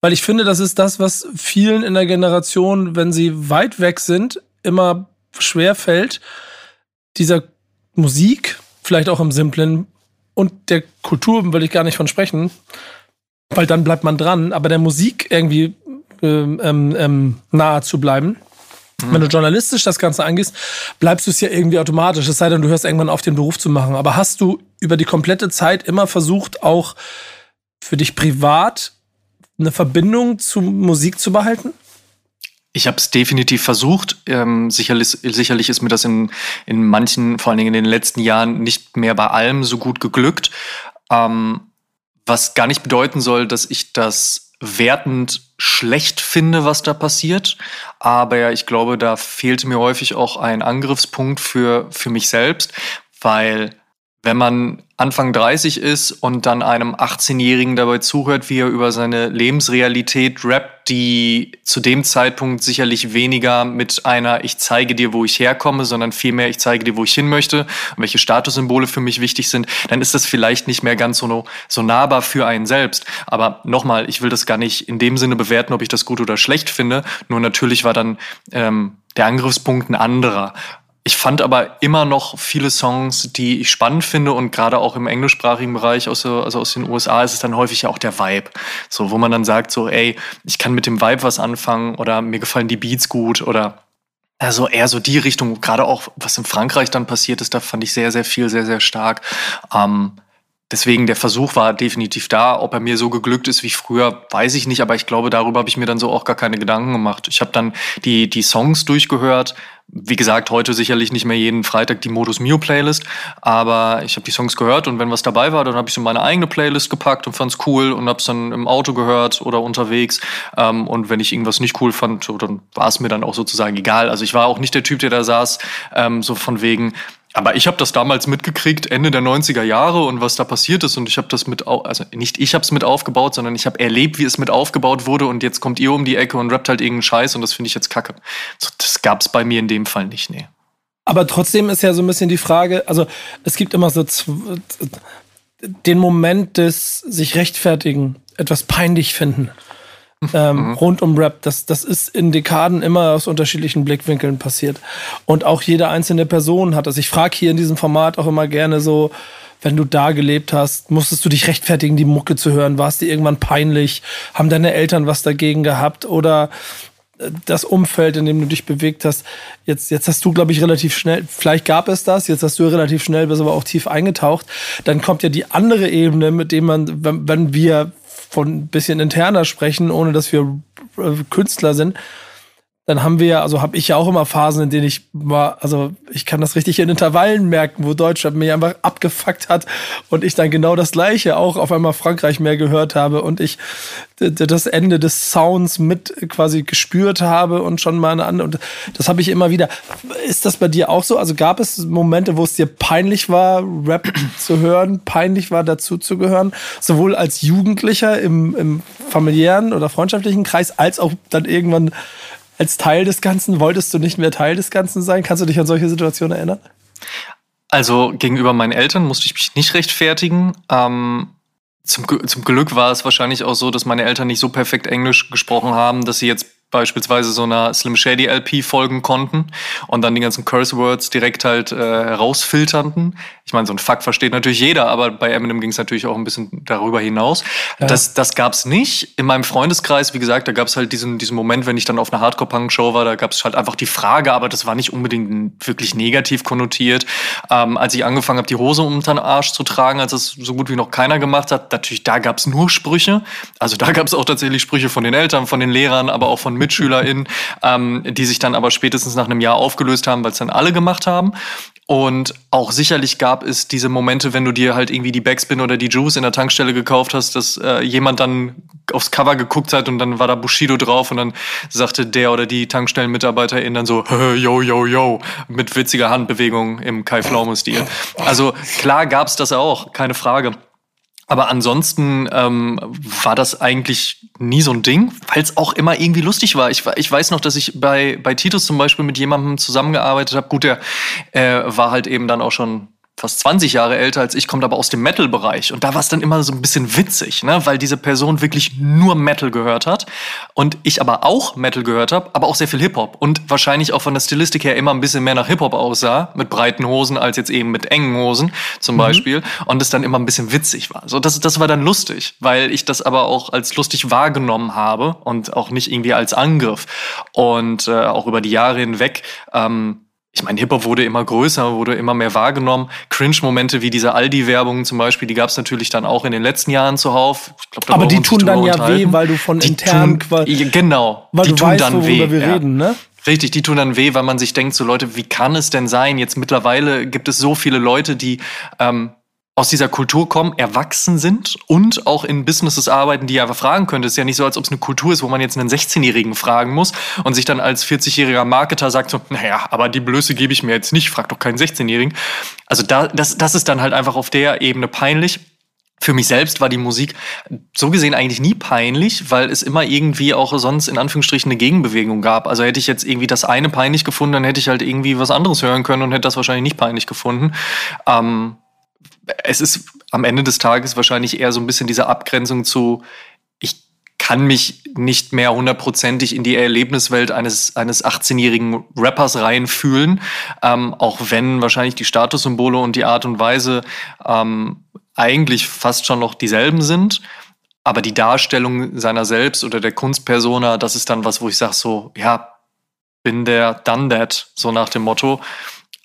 Weil ich finde, das ist das, was vielen in der Generation, wenn sie weit weg sind, immer schwer fällt, dieser Musik, vielleicht auch im Simplen, und der Kultur will ich gar nicht von sprechen, weil dann bleibt man dran, aber der Musik irgendwie ähm, ähm, ähm nahe zu bleiben. Mhm. Wenn du journalistisch das Ganze angehst, bleibst du es ja irgendwie automatisch, es sei denn, du hörst irgendwann auf, den Beruf zu machen. Aber hast du über die komplette Zeit immer versucht, auch für dich privat eine Verbindung zu Musik zu behalten? Ich habe es definitiv versucht. Ähm, sicherlich, sicherlich ist mir das in, in manchen, vor allen Dingen in den letzten Jahren, nicht mehr bei allem so gut geglückt. Ähm, was gar nicht bedeuten soll, dass ich das wertend schlecht finde, was da passiert. Aber ich glaube, da fehlte mir häufig auch ein Angriffspunkt für, für mich selbst, weil wenn man Anfang 30 ist und dann einem 18-Jährigen dabei zuhört, wie er über seine Lebensrealität rappt, die zu dem Zeitpunkt sicherlich weniger mit einer Ich zeige dir, wo ich herkomme, sondern vielmehr Ich zeige dir, wo ich hin möchte und welche Statussymbole für mich wichtig sind, dann ist das vielleicht nicht mehr ganz so, so nahbar für einen selbst. Aber nochmal, ich will das gar nicht in dem Sinne bewerten, ob ich das gut oder schlecht finde. Nur natürlich war dann ähm, der Angriffspunkt ein anderer Ich fand aber immer noch viele Songs, die ich spannend finde und gerade auch im englischsprachigen Bereich, also aus den USA, ist es dann häufig ja auch der Vibe. So, wo man dann sagt so, ey, ich kann mit dem Vibe was anfangen oder mir gefallen die Beats gut oder also eher so die Richtung, gerade auch was in Frankreich dann passiert ist, da fand ich sehr, sehr viel, sehr, sehr stark. Ähm, Deswegen der Versuch war definitiv da. Ob er mir so geglückt ist wie früher, weiß ich nicht. Aber ich glaube, darüber habe ich mir dann so auch gar keine Gedanken gemacht. Ich habe dann die, die Songs durchgehört. Wie gesagt, heute sicherlich nicht mehr jeden Freitag die Modus Mio Playlist. Aber ich habe die Songs gehört und wenn was dabei war, dann habe ich so meine eigene Playlist gepackt und fand's cool und habe es dann im Auto gehört oder unterwegs. Ähm, und wenn ich irgendwas nicht cool fand, so, dann war es mir dann auch sozusagen egal. Also ich war auch nicht der Typ, der da saß, ähm, so von wegen, aber ich habe das damals mitgekriegt, Ende der 90er Jahre und was da passiert ist. Und ich habe das mit, also nicht ich habe es mit aufgebaut, sondern ich habe erlebt, wie es mit aufgebaut wurde. Und jetzt kommt ihr um die Ecke und rappt halt irgendeinen Scheiß und das finde ich jetzt kacke. Das gab es bei mir in dem Fall nicht, nee. Aber trotzdem ist ja so ein bisschen die Frage, also es gibt immer so den Moment des sich rechtfertigen, etwas peinlich finden ähm, mhm. rund um Rap. Das, das ist in Dekaden immer aus unterschiedlichen Blickwinkeln passiert. Und auch jede einzelne Person hat das. Ich frage hier in diesem Format auch immer gerne so, wenn du da gelebt hast, musstest du dich rechtfertigen, die Mucke zu hören? War es dir irgendwann peinlich? Haben deine Eltern was dagegen gehabt? Oder äh, das Umfeld, in dem du dich bewegt hast. Jetzt, jetzt hast du, glaube ich, relativ schnell, vielleicht gab es das, jetzt hast du relativ schnell, bist aber auch tief eingetaucht. Dann kommt ja die andere Ebene, mit dem man, wenn, wenn wir von ein bisschen interner sprechen, ohne dass wir äh, Künstler sind, dann haben wir ja, also habe ich ja auch immer Phasen, in denen ich war, also ich kann das richtig in Intervallen merken, wo Deutschland mich einfach abgefuckt hat und ich dann genau das Gleiche auch auf einmal Frankreich mehr gehört habe und ich das Ende des Sounds mit quasi gespürt habe und schon mal eine andere, und das habe ich immer wieder. Ist das bei dir auch so? Also gab es Momente, wo es dir peinlich war, Rap zu hören, peinlich war, dazu zu gehören, sowohl als Jugendlicher im, im familiären oder freundschaftlichen Kreis, als auch dann irgendwann als Teil des Ganzen? Wolltest du nicht mehr Teil des Ganzen sein? Kannst du dich an solche Situationen erinnern? Also gegenüber meinen Eltern musste ich mich nicht rechtfertigen. Ähm, zum, zum Glück war es wahrscheinlich auch so, dass meine Eltern nicht so perfekt Englisch gesprochen haben, dass sie jetzt beispielsweise so einer Slim Shady LP folgen konnten und dann die ganzen Curse Words direkt halt äh, herausfilterten. Ich meine, so ein Fuck versteht natürlich jeder, aber bei Eminem ging es natürlich auch ein bisschen darüber hinaus. Ja. Das, das gab's nicht. In meinem Freundeskreis, wie gesagt, da gab's halt diesen, diesen Moment, wenn ich dann auf einer Hardcore-Punk-Show war, da gab's halt einfach die Frage, aber das war nicht unbedingt wirklich negativ konnotiert. Ähm, als ich angefangen habe, die Hose unter den Arsch zu tragen, als das so gut wie noch keiner gemacht hat, natürlich, da gab's nur Sprüche. Also da gab's auch tatsächlich Sprüche von den Eltern, von den Lehrern, aber auch von MitschülerInnen, ähm, die sich dann aber spätestens nach einem Jahr aufgelöst haben, weil es dann alle gemacht haben. Und auch sicherlich gab es diese Momente, wenn du dir halt irgendwie die Backspin oder die Juice in der Tankstelle gekauft hast, dass äh, jemand dann aufs Cover geguckt hat und dann war da Bushido drauf und dann sagte der oder die Tankstellenmitarbeiterin dann so, yo, yo, yo, mit witziger Handbewegung im Kai Pflaume-Stil. Also klar gab's das auch, keine Frage. Aber ansonsten ähm, war das eigentlich nie so ein Ding, weil es auch immer irgendwie lustig war. Ich, ich weiß noch, dass ich bei, bei Titus zum Beispiel mit jemandem zusammengearbeitet habe. Gut, der äh, war halt eben dann auch schon fast 20 Jahre älter als ich, kommt aber aus dem Metal-Bereich. Und da war es dann immer so ein bisschen witzig, ne? weil diese Person wirklich nur Metal gehört hat. Und ich aber auch Metal gehört habe, aber auch sehr viel Hip-Hop. Und wahrscheinlich auch von der Stilistik her immer ein bisschen mehr nach Hip-Hop aussah, mit breiten Hosen als jetzt eben mit engen Hosen zum mhm. Beispiel. Und es dann immer ein bisschen witzig war. So, das, das war dann lustig, weil ich das aber auch als lustig wahrgenommen habe und auch nicht irgendwie als Angriff. Und äh, auch über die Jahre hinweg. Ähm, ich meine, Hip-Hop wurde immer größer, wurde immer mehr wahrgenommen. Cringe-Momente wie diese Aldi-Werbung zum Beispiel, die gab es natürlich dann auch in den letzten Jahren zuhauf. Glaub, Aber die tun dann ja weh, weil du von die intern tun, Genau, weil die du tun weißt, dann weh. wir ja. reden, ne? Richtig, die tun dann weh, weil man sich denkt, so Leute, wie kann es denn sein? Jetzt mittlerweile gibt es so viele Leute, die ähm, aus dieser Kultur kommen, erwachsen sind und auch in Businesses arbeiten, die einfach fragen könnte. Es ist ja nicht so, als ob es eine Kultur ist, wo man jetzt einen 16-Jährigen fragen muss und sich dann als 40-jähriger Marketer sagt so, naja, aber die Blöße gebe ich mir jetzt nicht, frag doch keinen 16-Jährigen. Also da, das, das ist dann halt einfach auf der Ebene peinlich. Für mich selbst war die Musik so gesehen eigentlich nie peinlich, weil es immer irgendwie auch sonst in Anführungsstrichen eine Gegenbewegung gab. Also hätte ich jetzt irgendwie das eine peinlich gefunden, dann hätte ich halt irgendwie was anderes hören können und hätte das wahrscheinlich nicht peinlich gefunden. Ähm, es ist am Ende des Tages wahrscheinlich eher so ein bisschen diese Abgrenzung zu, ich kann mich nicht mehr hundertprozentig in die Erlebniswelt eines, eines 18-jährigen Rappers reinfühlen, ähm, auch wenn wahrscheinlich die Statussymbole und die Art und Weise ähm, eigentlich fast schon noch dieselben sind. Aber die Darstellung seiner selbst oder der Kunstpersona, das ist dann was, wo ich sage so, ja, bin der done that, so nach dem Motto.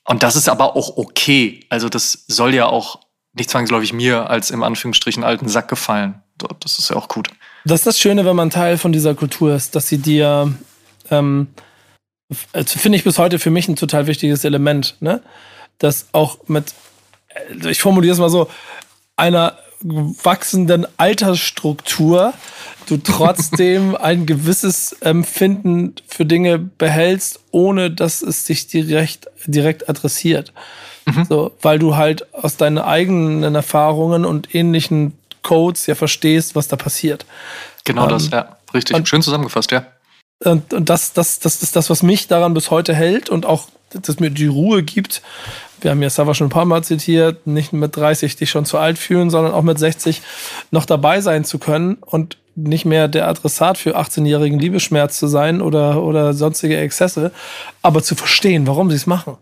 Und das ist aber auch okay. Also das soll ja auch nicht zwangsläufig mir als im Anführungsstrichen alten Sack gefallen. Das ist ja auch gut. Das ist das Schöne, wenn man Teil von dieser Kultur ist, dass sie dir, ähm, also finde ich bis heute für mich ein total wichtiges Element, ne? Das auch mit, äh, ich formuliere es mal so, einer wachsenden Altersstruktur du trotzdem ein gewisses Empfinden für Dinge behältst, ohne dass es dich direkt, direkt adressiert. Mhm. So, weil du halt aus deinen eigenen Erfahrungen und ähnlichen Codes ja verstehst, was da passiert. Genau ähm, das, ja. Richtig. Und, Schön zusammengefasst, ja. Und, und das, das, das ist das, was mich daran bis heute hält und auch, das mir die Ruhe gibt. Wir haben ja Sava schon ein paar Mal zitiert, nicht mit 30 dich schon zu alt fühlen, sondern auch mit 60 noch dabei sein zu können und nicht mehr der Adressat für 18-jährigen Liebesschmerz zu sein oder, oder sonstige Exzesse, aber zu verstehen, warum sie es machen.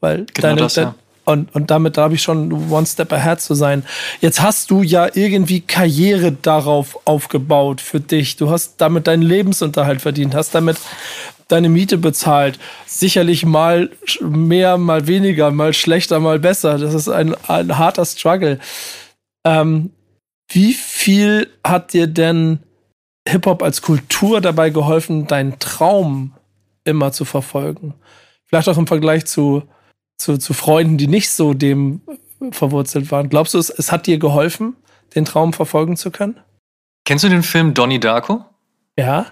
Weil genau deine, das, ja. Und, und damit darf ich schon one step ahead zu sein. Jetzt hast du ja irgendwie Karriere darauf aufgebaut für dich. Du hast damit deinen Lebensunterhalt verdient, hast damit deine Miete bezahlt. Sicherlich mal mehr, mal weniger, mal schlechter, mal besser. Das ist ein, ein harter Struggle. Ähm, wie viel hat dir denn Hip-Hop als Kultur dabei geholfen, deinen Traum immer zu verfolgen? Vielleicht auch im Vergleich zu zu, zu Freunden, die nicht so dem verwurzelt waren. Glaubst du, es, es hat dir geholfen, den Traum verfolgen zu können? Kennst du den Film Donnie Darko? Ja.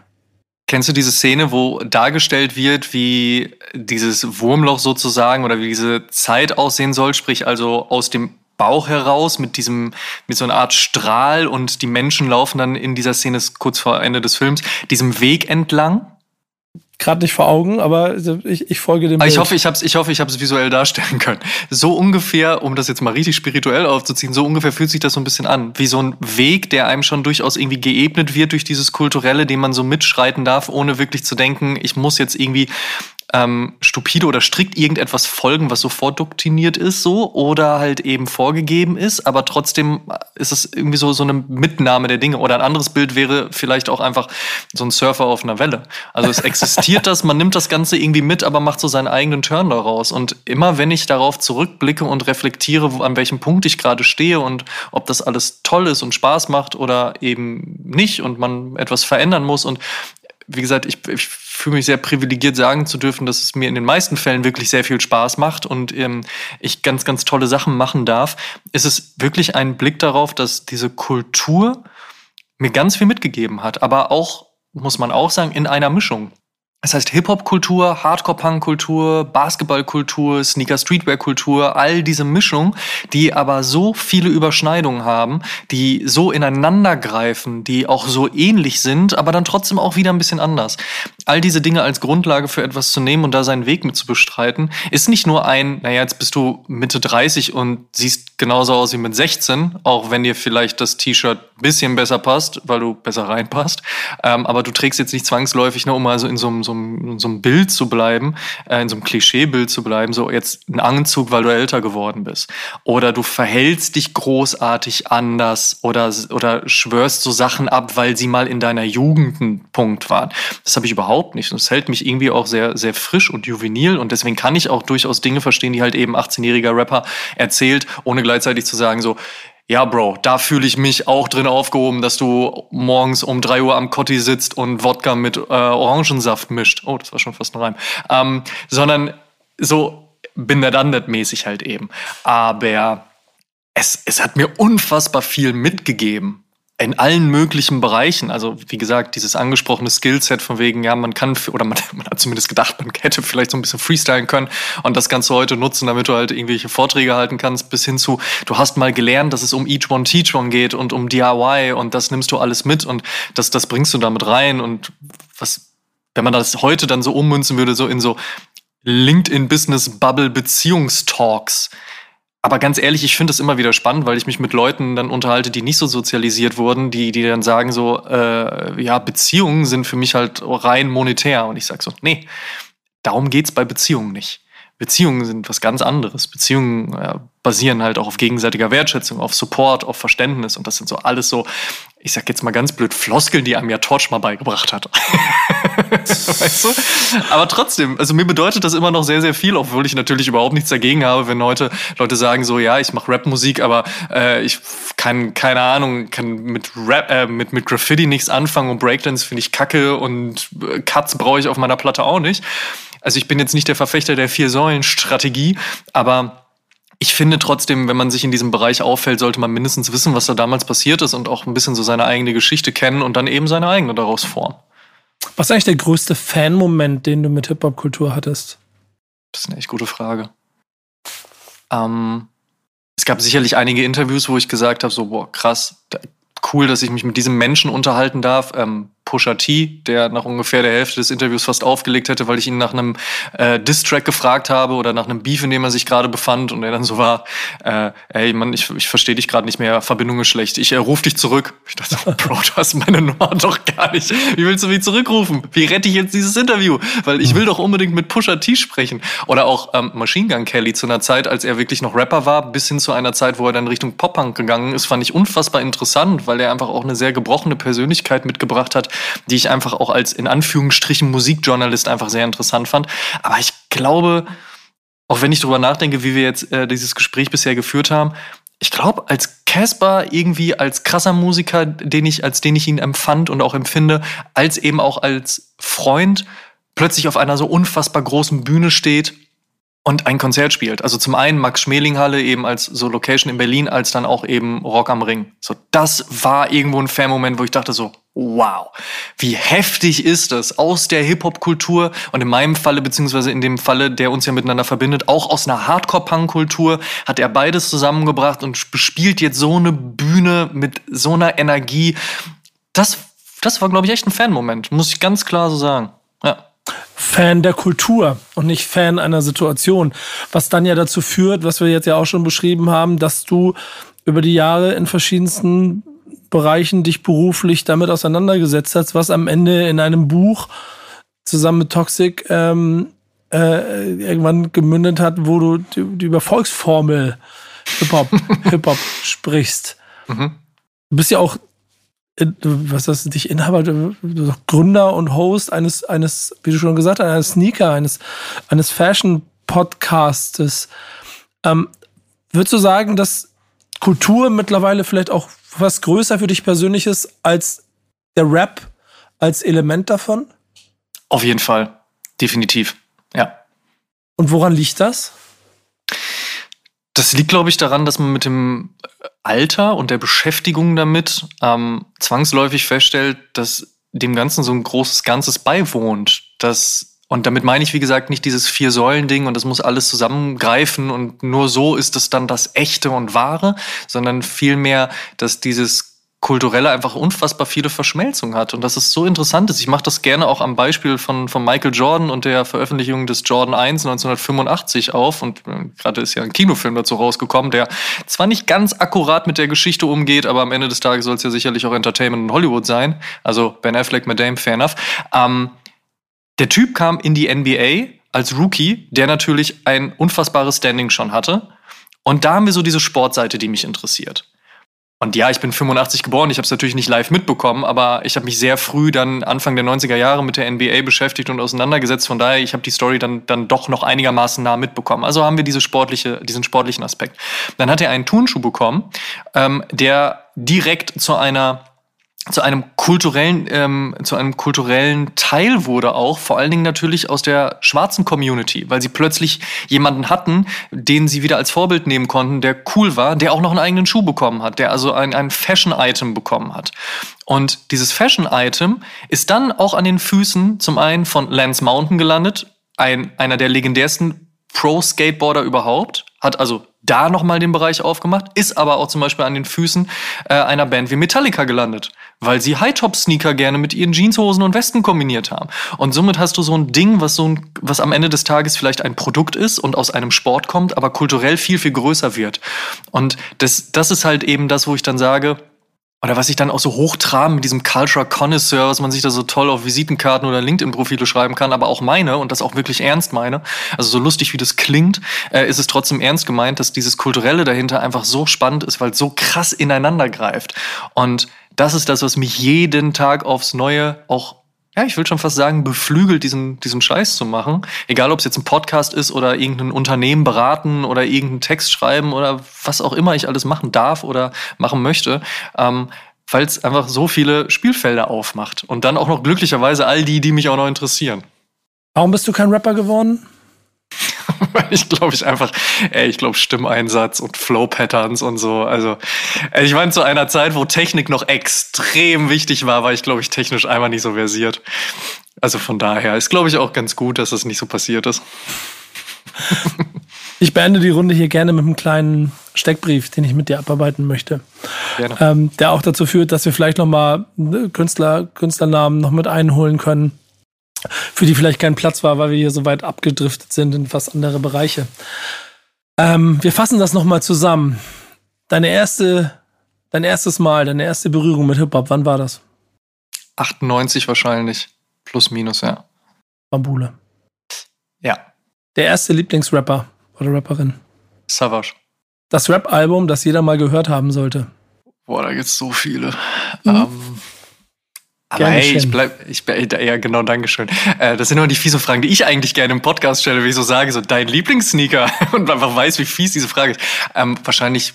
Kennst du diese Szene, wo dargestellt wird, wie dieses Wurmloch sozusagen oder wie diese Zeit aussehen soll, sprich also aus dem Bauch heraus mit diesem, mit so einer Art Strahl und die Menschen laufen dann in dieser Szene kurz vor Ende des Films diesem Weg entlang gerade nicht vor Augen, aber ich, ich folge dem. Ich hoffe, ich habe es ich hoffe, ich hab's visuell darstellen können. So ungefähr, um das jetzt mal richtig spirituell aufzuziehen, so ungefähr fühlt sich das so ein bisschen an. Wie so ein Weg, der einem schon durchaus irgendwie geebnet wird durch dieses Kulturelle, den man so mitschreiten darf, ohne wirklich zu denken, ich muss jetzt irgendwie ähm, stupide oder strikt irgendetwas folgen, was so vordoktriniert ist, so oder halt eben vorgegeben ist, aber trotzdem ist es irgendwie so so eine Mitnahme der Dinge. Oder ein anderes Bild wäre vielleicht auch einfach so ein Surfer auf einer Welle. Also es existiert das, man nimmt das Ganze irgendwie mit, aber macht so seinen eigenen Turn daraus. Und immer wenn ich darauf zurückblicke und reflektiere, wo, an welchem Punkt ich gerade stehe und ob das alles toll ist und Spaß macht oder eben nicht und man etwas verändern muss und wie gesagt, ich, ich fühle mich sehr privilegiert, sagen zu dürfen, dass es mir in den meisten Fällen wirklich sehr viel Spaß macht und ähm, ich ganz, ganz tolle Sachen machen darf. Ist es wirklich ein Blick darauf, dass diese Kultur mir ganz viel mitgegeben hat, aber auch, muss man auch sagen, in einer Mischung. Das heißt Hip-Hop-Kultur, Hardcore-Punk-Kultur, Basketball-Kultur, Sneaker-Streetwear-Kultur, all diese Mischung, die aber so viele Überschneidungen haben, die so ineinander greifen, die auch so ähnlich sind, aber dann trotzdem auch wieder ein bisschen anders. All diese Dinge als Grundlage für etwas zu nehmen und da seinen Weg mit zu bestreiten, ist nicht nur ein, naja, jetzt bist du Mitte 30 und siehst genauso aus wie mit 16, auch wenn dir vielleicht das T-Shirt bisschen besser passt, weil du besser reinpasst, ähm, aber du trägst jetzt nicht zwangsläufig, ne, um also in so einem so einem, so einem Bild zu bleiben, äh, in so einem Klischeebild zu bleiben, so jetzt ein Anzug, weil du älter geworden bist. Oder du verhältst dich großartig anders oder, oder schwörst so Sachen ab, weil sie mal in deiner Jugend ein Punkt waren. Das habe ich überhaupt nicht. Das hält mich irgendwie auch sehr, sehr frisch und juvenil. Und deswegen kann ich auch durchaus Dinge verstehen, die halt eben 18-jähriger Rapper erzählt, ohne gleichzeitig zu sagen, so, ja, Bro, da fühle ich mich auch drin aufgehoben, dass du morgens um drei Uhr am Kotti sitzt und Wodka mit äh, Orangensaft mischt. Oh, das war schon fast ein Reim. Ähm, sondern so bin der dann mäßig halt eben. Aber es, es hat mir unfassbar viel mitgegeben in allen möglichen Bereichen. Also wie gesagt, dieses angesprochene Skillset von wegen, ja, man kann, oder man, man, hat zumindest gedacht, man hätte vielleicht so ein bisschen freestylen können und das Ganze heute nutzen, damit du halt irgendwelche Vorträge halten kannst, bis hin zu, du hast mal gelernt, dass es um Each One Teach One geht und um DIY und das nimmst du alles mit und das, das bringst du damit rein und was, wenn man das heute dann so ummünzen würde, so in so LinkedIn Business Bubble Beziehungstalks, aber ganz ehrlich, ich finde das immer wieder spannend, weil ich mich mit Leuten dann unterhalte, die nicht so sozialisiert wurden, die, die dann sagen so, äh, ja, Beziehungen sind für mich halt rein monetär. Und ich sage so, nee, darum geht's bei Beziehungen nicht. Beziehungen sind was ganz anderes. Beziehungen ja, basieren halt auch auf gegenseitiger Wertschätzung, auf Support, auf Verständnis. Und das sind so alles so, ich sag jetzt mal ganz blöd, Floskeln, die einem ja Torch mal beigebracht hat. weißt du? Aber trotzdem, also mir bedeutet das immer noch sehr, sehr viel, obwohl ich natürlich überhaupt nichts dagegen habe, wenn heute Leute sagen so, ja, ich mache Rapmusik, aber äh, ich kann, keine Ahnung, kann mit Rap, äh, mit, mit Graffiti nichts anfangen und Breakdance finde ich kacke und äh, Cuts brauche ich auf meiner Platte auch nicht. Also ich bin jetzt nicht der Verfechter der Vier-Säulen-Strategie, aber ich finde trotzdem, wenn man sich in diesem Bereich auffällt, sollte man mindestens wissen, was da damals passiert ist und auch ein bisschen so seine eigene Geschichte kennen und dann eben seine eigene daraus formen. Was ist eigentlich der größte Fan-Moment, den du mit Hip-Hop-Kultur hattest? Das ist eine echt gute Frage. Ähm, es gab sicherlich einige Interviews, wo ich gesagt habe, so, boah, krass, cool, dass ich mich mit diesem Menschen unterhalten darf. Ähm, Pusha T, der nach ungefähr der Hälfte des Interviews fast aufgelegt hätte, weil ich ihn nach einem äh, Diss-Track gefragt habe oder nach einem Beef, in dem er sich gerade befand und er dann so war, äh, ey Mann, ich, ich verstehe dich gerade nicht mehr, Verbindung ist schlecht, ich äh, ruf dich zurück. Ich dachte, so, Bro, du hast meine Nummer doch gar nicht. Wie willst du mich zurückrufen? Wie rette ich jetzt dieses Interview? Weil ich will doch unbedingt mit Pusha T sprechen. Oder auch ähm, Machine Gun Kelly zu einer Zeit, als er wirklich noch Rapper war, bis hin zu einer Zeit, wo er dann Richtung Pop-Punk gegangen ist, fand ich unfassbar interessant, weil er einfach auch eine sehr gebrochene Persönlichkeit mitgebracht hat, die ich einfach auch als in Anführungsstrichen Musikjournalist einfach sehr interessant fand. Aber ich glaube, auch wenn ich darüber nachdenke, wie wir jetzt äh, dieses Gespräch bisher geführt haben, ich glaube, als Casper irgendwie als krasser Musiker, den ich, als den ich ihn empfand und auch empfinde, als eben auch als Freund, plötzlich auf einer so unfassbar großen Bühne steht und ein Konzert spielt. Also zum einen Max Schmeling Halle eben als so Location in Berlin, als dann auch eben Rock am Ring. So, das war irgendwo ein Fan-Moment, wo ich dachte so, wow, wie heftig ist das aus der Hip-Hop-Kultur und in meinem Falle, beziehungsweise in dem Falle, der uns ja miteinander verbindet, auch aus einer Hardcore-Punk-Kultur, hat er beides zusammengebracht und bespielt jetzt so eine Bühne mit so einer Energie. Das, das war, glaube ich, echt ein Fan-Moment, muss ich ganz klar so sagen. Ja. Fan der Kultur und nicht Fan einer Situation. Was dann ja dazu führt, was wir jetzt ja auch schon beschrieben haben, dass du über die Jahre in verschiedensten Bereichen dich beruflich damit auseinandergesetzt hast, was am Ende in einem Buch zusammen mit Toxic ähm, äh, irgendwann gemündet hat, wo du die, die über Volksformel Hip-Hop Hip -Hop sprichst. Mhm. Du bist ja auch was das dich Inhaber, Gründer und Host eines, eines, wie du schon gesagt hast, eines Sneaker, eines, eines Fashion-Podcastes. Ähm, würdest du sagen, dass Kultur mittlerweile vielleicht auch was größer für dich persönlich ist als der Rap als Element davon? Auf jeden Fall. Definitiv. Ja. Und woran liegt das? Das liegt, glaube ich, daran, dass man mit dem Alter und der Beschäftigung damit ähm, zwangsläufig feststellt, dass dem Ganzen so ein großes Ganzes beiwohnt. Das, und damit meine ich, wie gesagt, nicht dieses Vier-Säulen-Ding und das muss alles zusammengreifen und nur so ist es dann das Echte und Wahre, sondern vielmehr, dass dieses kulturelle einfach unfassbar viele Verschmelzungen hat. Und das ist so interessant ist. Ich mache das gerne auch am Beispiel von, von Michael Jordan und der Veröffentlichung des Jordan 1 1985 auf. Und äh, gerade ist ja ein Kinofilm dazu rausgekommen, der zwar nicht ganz akkurat mit der Geschichte umgeht, aber am Ende des Tages soll es ja sicherlich auch Entertainment in Hollywood sein. Also Ben Affleck, Madame, fair enough. Ähm, der Typ kam in die NBA als Rookie, der natürlich ein unfassbares Standing schon hatte. Und da haben wir so diese Sportseite, die mich interessiert. Und ja, ich bin 85 geboren, ich habe es natürlich nicht live mitbekommen, aber ich habe mich sehr früh dann Anfang der 90er Jahre mit der NBA beschäftigt und auseinandergesetzt. Von daher, ich habe die Story dann, dann doch noch einigermaßen nah mitbekommen. Also haben wir diese sportliche, diesen sportlichen Aspekt. Dann hat er einen Turnschuh bekommen, ähm, der direkt zu einer zu einem kulturellen, ähm, zu einem kulturellen Teil wurde auch, vor allen Dingen natürlich aus der schwarzen Community, weil sie plötzlich jemanden hatten, den sie wieder als Vorbild nehmen konnten, der cool war, der auch noch einen eigenen Schuh bekommen hat, der also ein, ein Fashion-Item bekommen hat. Und dieses Fashion-Item ist dann auch an den Füßen zum einen von Lance Mountain gelandet, ein, einer der legendärsten Pro-Skateboarder überhaupt, hat also da nochmal den Bereich aufgemacht, ist aber auch zum Beispiel an den Füßen äh, einer Band wie Metallica gelandet, weil sie High-Top-Sneaker gerne mit ihren Jeanshosen und Westen kombiniert haben. Und somit hast du so ein Ding, was so ein, was am Ende des Tages vielleicht ein Produkt ist und aus einem Sport kommt, aber kulturell viel, viel größer wird. Und das, das ist halt eben das, wo ich dann sage, oder was ich dann auch so hochtraben mit diesem Culture Connoisseur, was man sich da so toll auf Visitenkarten oder LinkedIn-Profile schreiben kann, aber auch meine und das auch wirklich ernst meine. Also so lustig wie das klingt, äh, ist es trotzdem ernst gemeint, dass dieses Kulturelle dahinter einfach so spannend ist, weil es so krass ineinander greift. Und das ist das, was mich jeden Tag aufs Neue auch ja, ich will schon fast sagen, beflügelt, diesen, diesen Scheiß zu machen. Egal, ob es jetzt ein Podcast ist oder irgendein Unternehmen beraten oder irgendeinen Text schreiben oder was auch immer ich alles machen darf oder machen möchte. Ähm, weil es einfach so viele Spielfelder aufmacht. Und dann auch noch glücklicherweise all die, die mich auch noch interessieren. Warum bist du kein Rapper geworden? Weil ich glaube, ich einfach, ey, ich glaube, Stimmeinsatz und Flow-Patterns und so. Also, ich meine, zu einer Zeit, wo Technik noch extrem wichtig war, war ich, glaube ich, technisch einmal nicht so versiert. Also von daher ist, glaube ich, auch ganz gut, dass das nicht so passiert ist. Ich beende die Runde hier gerne mit einem kleinen Steckbrief, den ich mit dir abarbeiten möchte. Gerne. Ähm, der auch dazu führt, dass wir vielleicht nochmal Künstler, Künstlernamen noch mit einholen können für die vielleicht kein Platz war, weil wir hier so weit abgedriftet sind in fast andere Bereiche. Ähm, wir fassen das nochmal zusammen. Deine erste, dein erstes Mal, deine erste Berührung mit Hip-Hop, wann war das? 98 wahrscheinlich. Plus, minus, ja. Bambule. Ja. Der erste Lieblingsrapper oder Rapperin? Savage. Das Rap-Album, das jeder mal gehört haben sollte. Boah, da gibt's so viele. Mhm. Ähm, aber hey, ich bleib, ich ja genau, Dankeschön. Äh, das sind nur die fiese Fragen, die ich eigentlich gerne im Podcast stelle, wie ich so sage, so dein Lieblingssneaker und einfach weiß, wie fies diese Frage ist. Ähm, wahrscheinlich,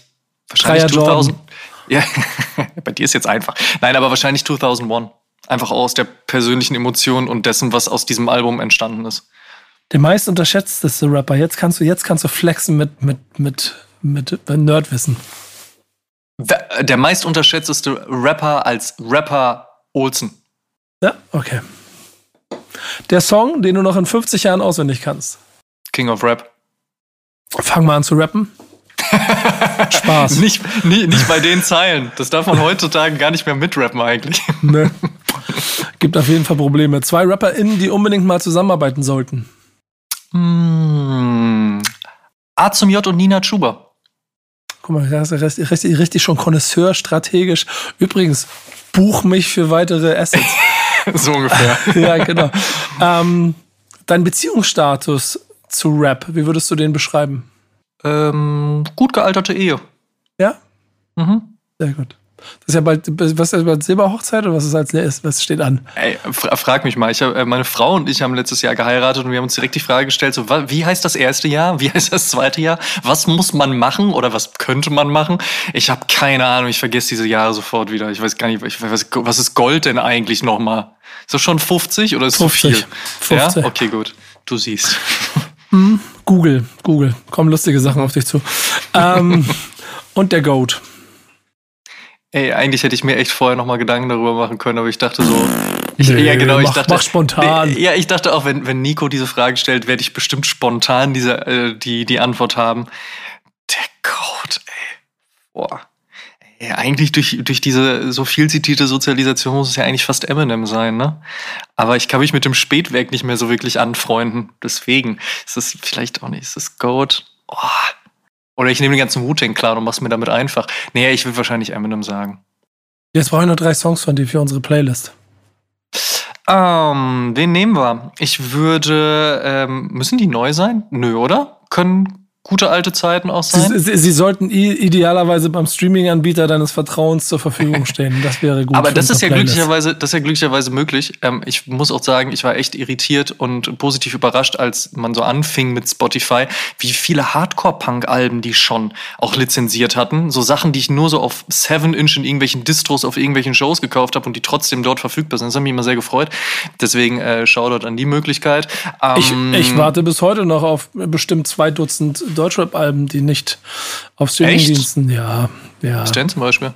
wahrscheinlich Dreier 2000. Jordan. Ja, bei dir ist jetzt einfach. Nein, aber wahrscheinlich 2001. Einfach aus der persönlichen Emotion und dessen, was aus diesem Album entstanden ist. Der meist unterschätzteste Rapper. Jetzt kannst du, jetzt kannst du flexen mit, mit, mit, mit Nerdwissen. Der meist unterschätzteste Rapper als Rapper Olsen. Ja, okay. Der Song, den du noch in 50 Jahren auswendig kannst. King of Rap. Fang mal an zu rappen. Spaß. Nicht, nicht, nicht bei den Zeilen. Das darf man heutzutage gar nicht mehr mitrappen eigentlich. Ne. Gibt auf jeden Fall Probleme. Zwei RapperInnen, die unbedingt mal zusammenarbeiten sollten. Hm. A zum J und Nina Schuber. Guck mal, da ist richtig, richtig, richtig schon Connoisseur strategisch. Übrigens, buch mich für weitere Assets. so ungefähr. ja, genau. Ähm, dein Beziehungsstatus zu Rap, wie würdest du den beschreiben? Ähm, gut gealterte Ehe. Ja? Mhm. Sehr gut. Das ist ja bald, was ist bald Silberhochzeit oder was ist als was steht an? Ey, frag mich mal. Ich hab, äh, meine Frau und ich haben letztes Jahr geheiratet und wir haben uns direkt die Frage gestellt: so, wie heißt das erste Jahr? Wie heißt das zweite Jahr? Was muss man machen oder was könnte man machen? Ich habe keine Ahnung. Ich vergesse diese Jahre sofort wieder. Ich weiß gar nicht, ich weiß, was ist Gold denn eigentlich nochmal? Ist das schon 50 oder ist 50. so viel? 50. Ja, okay, gut. Du siehst. Hm, Google, Google. Kommen lustige Sachen auf dich zu. ähm, und der Goat. Ey, eigentlich hätte ich mir echt vorher nochmal Gedanken darüber machen können, aber ich dachte so. Ich, nee, ja, genau, ich dachte. Mach spontan. Nee, ja, ich dachte auch, wenn, wenn Nico diese Frage stellt, werde ich bestimmt spontan diese, äh, die, die Antwort haben. Der Code, ey. Boah. Ey, eigentlich durch, durch diese so viel zitierte Sozialisation muss es ja eigentlich fast Eminem sein, ne? Aber ich kann mich mit dem Spätwerk nicht mehr so wirklich anfreunden. Deswegen ist es vielleicht auch nicht. Ist es Goat? Oh, oder ich nehme den ganzen Wu-Tang klar und mach's mir damit einfach. Nee, ich will wahrscheinlich Eminem sagen. Jetzt brauche ich noch drei Songs von dir für unsere Playlist. Ähm, wen nehmen wir? Ich würde, ähm, müssen die neu sein? Nö, oder? Können gute alte Zeiten auch sein? Sie, sie, sie sollten idealerweise beim Streaming-Anbieter deines Vertrauens zur Verfügung stehen. Das wäre gut. Aber das ist ja glücklicherweise, das ist ja glücklicherweise möglich. Ähm, ich muss auch sagen, ich war echt irritiert und positiv überrascht, als man so anfing mit Spotify, wie viele Hardcore-Punk-Alben die schon auch lizenziert hatten. So Sachen, die ich nur so auf 7-Inch in irgendwelchen Distros auf irgendwelchen Shows gekauft habe und die trotzdem dort verfügbar sind. Das hat mich immer sehr gefreut. Deswegen äh, Shoutout an die Möglichkeit. Ähm, ich, ich warte bis heute noch auf bestimmt zwei Dutzend Deutschrap-Alben, die nicht auf Streamingdiensten, ja, ja. Was denn zum Beispiel?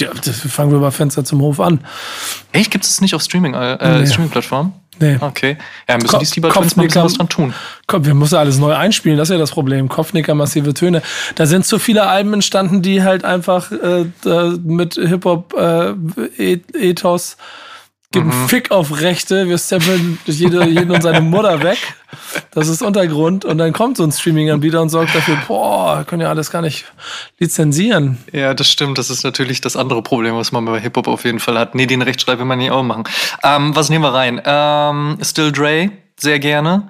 Ja, fangen wir bei Fenster zum Hof an. Echt? Gibt es nicht auf Streaming, äh, Nee. Streaming-Plattformen? Nee. Okay. Ja, müssen Ko- die Steeper Twins mal was dran tun. Komm, wir müssen alles neu einspielen, das ist ja das Problem. Kopfnicker, massive Töne. Da sind zu viele Alben entstanden, die halt einfach äh, mit Hip-Hop, äh, Geben Mhm. Fick auf Rechte, wir stempeln jede, jeden und seine Mutter weg. Das ist Untergrund. Und dann kommt so ein Streaming-Anbieter und sorgt dafür, boah, können ja alles gar nicht lizenzieren. Ja, das stimmt. Das ist natürlich das andere Problem, was man bei Hip-Hop auf jeden Fall hat. Nee, den Rechtschreib will man nicht auch machen. Ähm, was nehmen wir rein? Ähm, Still Dre, sehr gerne.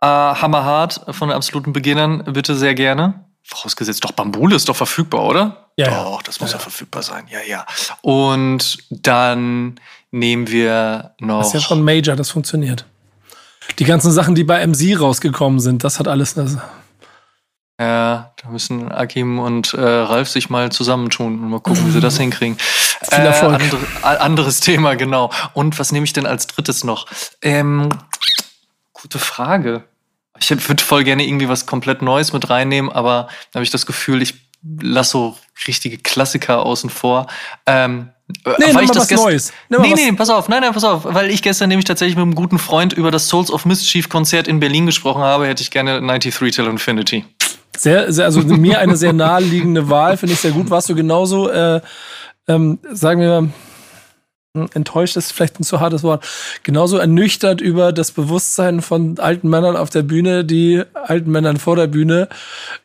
Äh, Hammerhart von den absoluten Beginnern, bitte sehr gerne. Vorausgesetzt, doch Bambule ist doch verfügbar, oder? Ja, ja. Doch, das muss ja, verfügbar sein. Ja, ja. Und dann nehmen wir noch. Das ist ja schon Major, das funktioniert. Die ganzen Sachen, die bei MC rausgekommen sind, das hat alles eine, Ja, da müssen Akim und äh, Ralf sich mal zusammentun und mal gucken, wie sie das hinkriegen. Viel Erfolg. Äh, andere, a- anderes Thema, genau. Und was nehme ich denn als drittes noch? Ähm, gute Frage. Ich würde voll gerne irgendwie was komplett Neues mit reinnehmen, aber da habe ich das Gefühl, ich lasse so richtige Klassiker außen vor. Ähm, Nee, weil ich das was Neues. Nimm Nee, nee, pass auf, nein, nein, pass auf, weil ich gestern nämlich tatsächlich mit einem guten Freund über das Souls of Mischief Konzert in Berlin gesprochen habe, hätte ich gerne 93 Till Infinity. Sehr, sehr, also mir eine sehr naheliegende Wahl, finde ich sehr gut. Warst du genauso, äh, ähm, sagen wir mal, enttäuscht ist vielleicht ein zu hartes Wort, genauso ernüchtert über das Bewusstsein von alten Männern auf der Bühne, die alten Männern vor der Bühne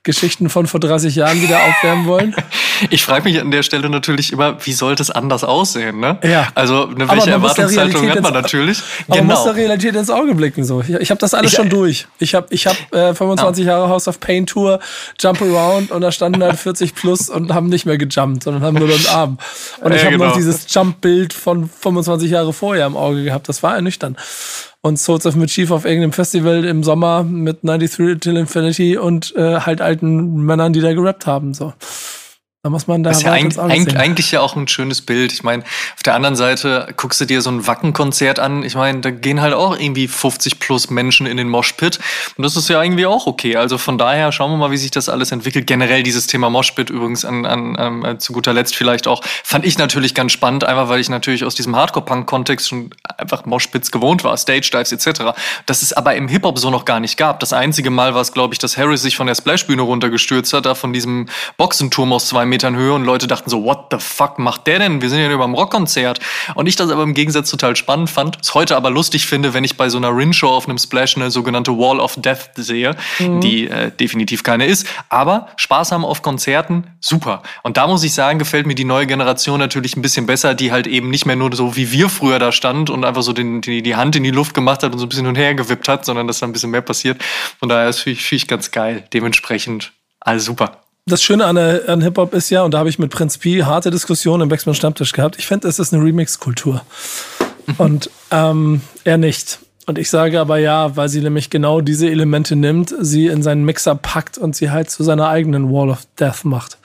Geschichten von vor 30 Jahren wieder aufwärmen wollen? Ich frage mich an der Stelle natürlich immer, wie sollte es anders aussehen, ne? Ja. Also, ne, Aber welche Erwartungshaltung hat man natürlich? Aber man muss genau. der Realität ins Auge blicken. So. Ich, ich habe das alles Ich- schon durch. Ich habe ich hab, äh, 25 Jahre House of Pain Tour, Jump Around und da standen halt 40 plus und haben nicht mehr gejumpt, sondern haben nur den Arm. Und ich Ja, habe noch genau. dieses Jump-Bild von 25 Jahre vorher im Auge gehabt. Das war ernüchternd. Und Souls of Mischief auf irgendeinem Festival im Sommer mit 93 Till Infinity und äh, halt alten Männern, die da gerappt haben. So. Da muss man da Das ist ja eigentlich, eigentlich, ja auch ein schönes Bild. Ich meine, auf der anderen Seite guckst du dir so ein Wackenkonzert an. Ich meine, da gehen halt auch irgendwie 50 plus Menschen in den Moshpit. Und das ist ja irgendwie auch okay. Also von daher schauen wir mal, wie sich das alles entwickelt. Generell dieses Thema Moshpit übrigens an, an, an äh, zu guter Letzt vielleicht auch, fand ich natürlich ganz spannend, einfach weil ich natürlich aus diesem Hardcore-Punk-Kontext schon einfach Moshpits gewohnt war, Stage-Dives etc. Das es aber im Hip-Hop so noch gar nicht gab. Das einzige Mal war es, glaube ich, dass Harris sich von der Splashbühne runtergestürzt hat, da von diesem Boxenturm aus zwei Metern Höhe und Leute dachten so, what the fuck macht der denn? Wir sind ja nur beim Rockkonzert. Und ich das aber im Gegensatz total spannend fand, es heute aber lustig finde, wenn ich bei so einer Rin-Show auf einem Splash eine sogenannte Wall of Death sehe, die äh, definitiv keine ist. Aber Spaß haben auf Konzerten, super. Und da muss ich sagen, gefällt mir die neue Generation natürlich ein bisschen besser, die halt eben nicht mehr nur so wie wir früher da stand und einfach so den, die, die Hand in die Luft gemacht hat und so ein bisschen hin und her gewippt hat, sondern dass da ein bisschen mehr passiert. Von daher ist ich, ich ganz geil. Dementsprechend alles super. Das Schöne an, an Hip-Hop ist ja, und da habe ich mit Prinz Pi harte Diskussionen im Backspin Stammtisch gehabt, ich finde, es ist eine Remix-Kultur. Und ähm, er nicht. Und ich sage aber ja, weil sie nämlich genau diese Elemente nimmt, sie in seinen Mixer packt und sie halt zu seiner eigenen Wall of Death macht.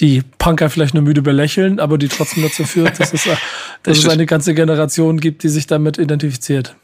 Die Punker vielleicht nur müde belächeln, aber die trotzdem dazu führt, dass es, dass es eine ganze Generation gibt, die sich damit identifiziert.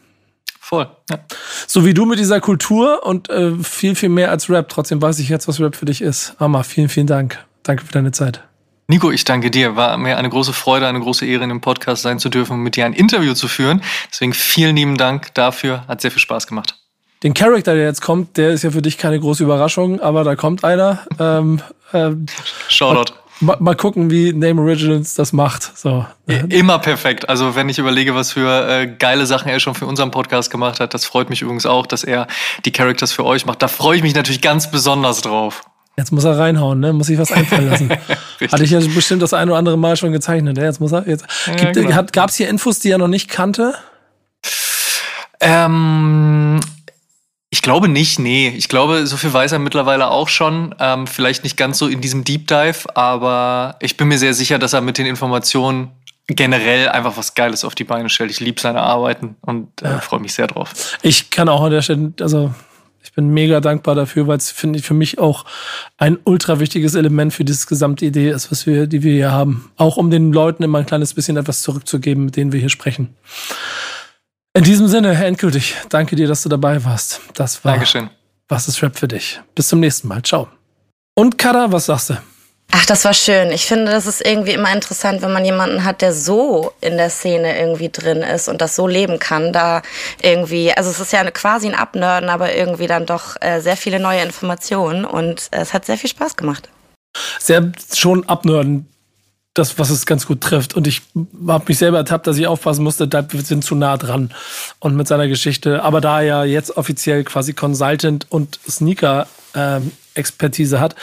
Voll. Ja. So wie du mit dieser Kultur und äh, viel, viel mehr als Rap. Trotzdem weiß ich jetzt, was Rap für dich ist. Amma, vielen, vielen Dank. Danke für deine Zeit. Nico, ich danke dir. War mir eine große Freude, eine große Ehre, in dem Podcast sein zu dürfen und mit dir ein Interview zu führen. Deswegen vielen lieben Dank dafür. Hat sehr viel Spaß gemacht. Den Charakter, der jetzt kommt, der ist ja für dich keine große Überraschung, aber da kommt einer. Ähm, ähm, Shoutout. Mal, mal gucken, wie Name Originals das macht. So. Immer perfekt. Also wenn ich überlege, was für äh, geile Sachen er schon für unseren Podcast gemacht hat, das freut mich übrigens auch, dass er die Characters für euch macht. Da freue ich mich natürlich ganz besonders drauf. Jetzt muss er reinhauen, ne? Muss sich was einfallen lassen. Hatte ich ja bestimmt das ein oder andere Mal schon gezeichnet. Ne? Jetzt muss er. Jetzt. Gibt, hat, Gab es hier Infos, die er noch nicht kannte? Ähm, ich glaube nicht, nee. Ich glaube, so viel weiß er mittlerweile auch schon. Ähm, vielleicht nicht ganz so in diesem Deep Dive, aber ich bin mir sehr sicher, dass er mit den Informationen generell einfach was Geiles auf die Beine stellt. Ich liebe seine Arbeiten und äh, freue mich sehr drauf. Ich kann auch an der Stelle, also ich bin mega dankbar dafür, weil es finde ich für mich auch ein ultra wichtiges Element für dieses gesamte Idee ist, was wir, die wir hier haben. Auch um den Leuten immer ein kleines bisschen etwas zurückzugeben, mit denen wir hier sprechen. In diesem Sinne, endgültig, danke dir, dass du dabei warst. Das war Dankeschön. Was ist Rap für dich? Bis zum nächsten Mal. Ciao. Und Kada, was sagst du? Ach, das war schön. Ich finde, das ist irgendwie immer interessant, wenn man jemanden hat, der so in der Szene irgendwie drin ist und das so leben kann. Da irgendwie, also es ist ja quasi ein Abnörden, aber irgendwie dann doch äh, sehr viele neue Informationen und äh, es hat sehr viel Spaß gemacht. Sehr schon abnörden, das, was es ganz gut trifft. Und ich habe mich selber ertappt, dass ich aufpassen musste, da sind zu nah dran. Und mit seiner Geschichte, aber da er ja jetzt offiziell quasi Consultant und Sneaker ähm, hat,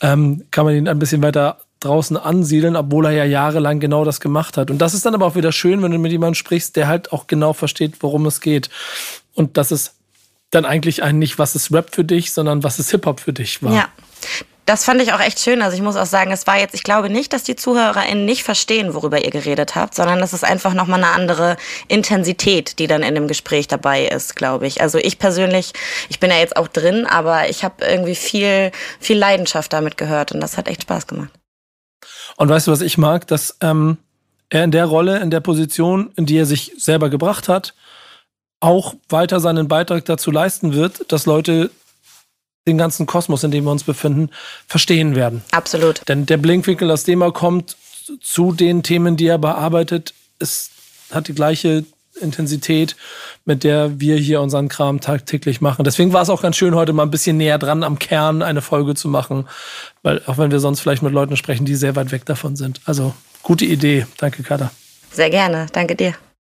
ähm, kann man ihn ein bisschen weiter draußen ansiedeln, obwohl er ja jahrelang genau das gemacht hat. Und das ist dann aber auch wieder schön, wenn du mit jemandem sprichst, der halt auch genau versteht, worum es geht. Und das ist dann eigentlich ein nicht, was ist Rap für dich, sondern was ist Hip-Hop für dich war. Ja. Das fand ich auch echt schön. Also ich muss auch sagen, es war jetzt, ich glaube nicht, dass die ZuhörerInnen nicht verstehen, worüber ihr geredet habt, sondern es ist einfach nochmal eine andere Intensität, die dann in dem Gespräch dabei ist, glaube ich. Also ich persönlich, ich bin ja jetzt auch drin, aber ich habe irgendwie viel, viel Leidenschaft damit gehört und das hat echt Spaß gemacht. Und weißt du, was ich mag? Dass ähm, er in der Rolle, in der Position, in die er sich selber gebracht hat, auch weiter seinen Beitrag dazu leisten wird, dass Leute den ganzen Kosmos, in dem wir uns befinden, verstehen werden. Absolut. Denn der Blinkwinkel, aus dem er kommt, zu den Themen, die er bearbeitet, ist, hat die gleiche Intensität, mit der wir hier unseren Kram tagtäglich machen. Deswegen war es auch ganz schön, heute mal ein bisschen näher dran am Kern eine Folge zu machen, weil auch wenn wir sonst vielleicht mit Leuten sprechen, die sehr weit weg davon sind. Also gute Idee. Danke, Kada. Sehr gerne. Danke dir.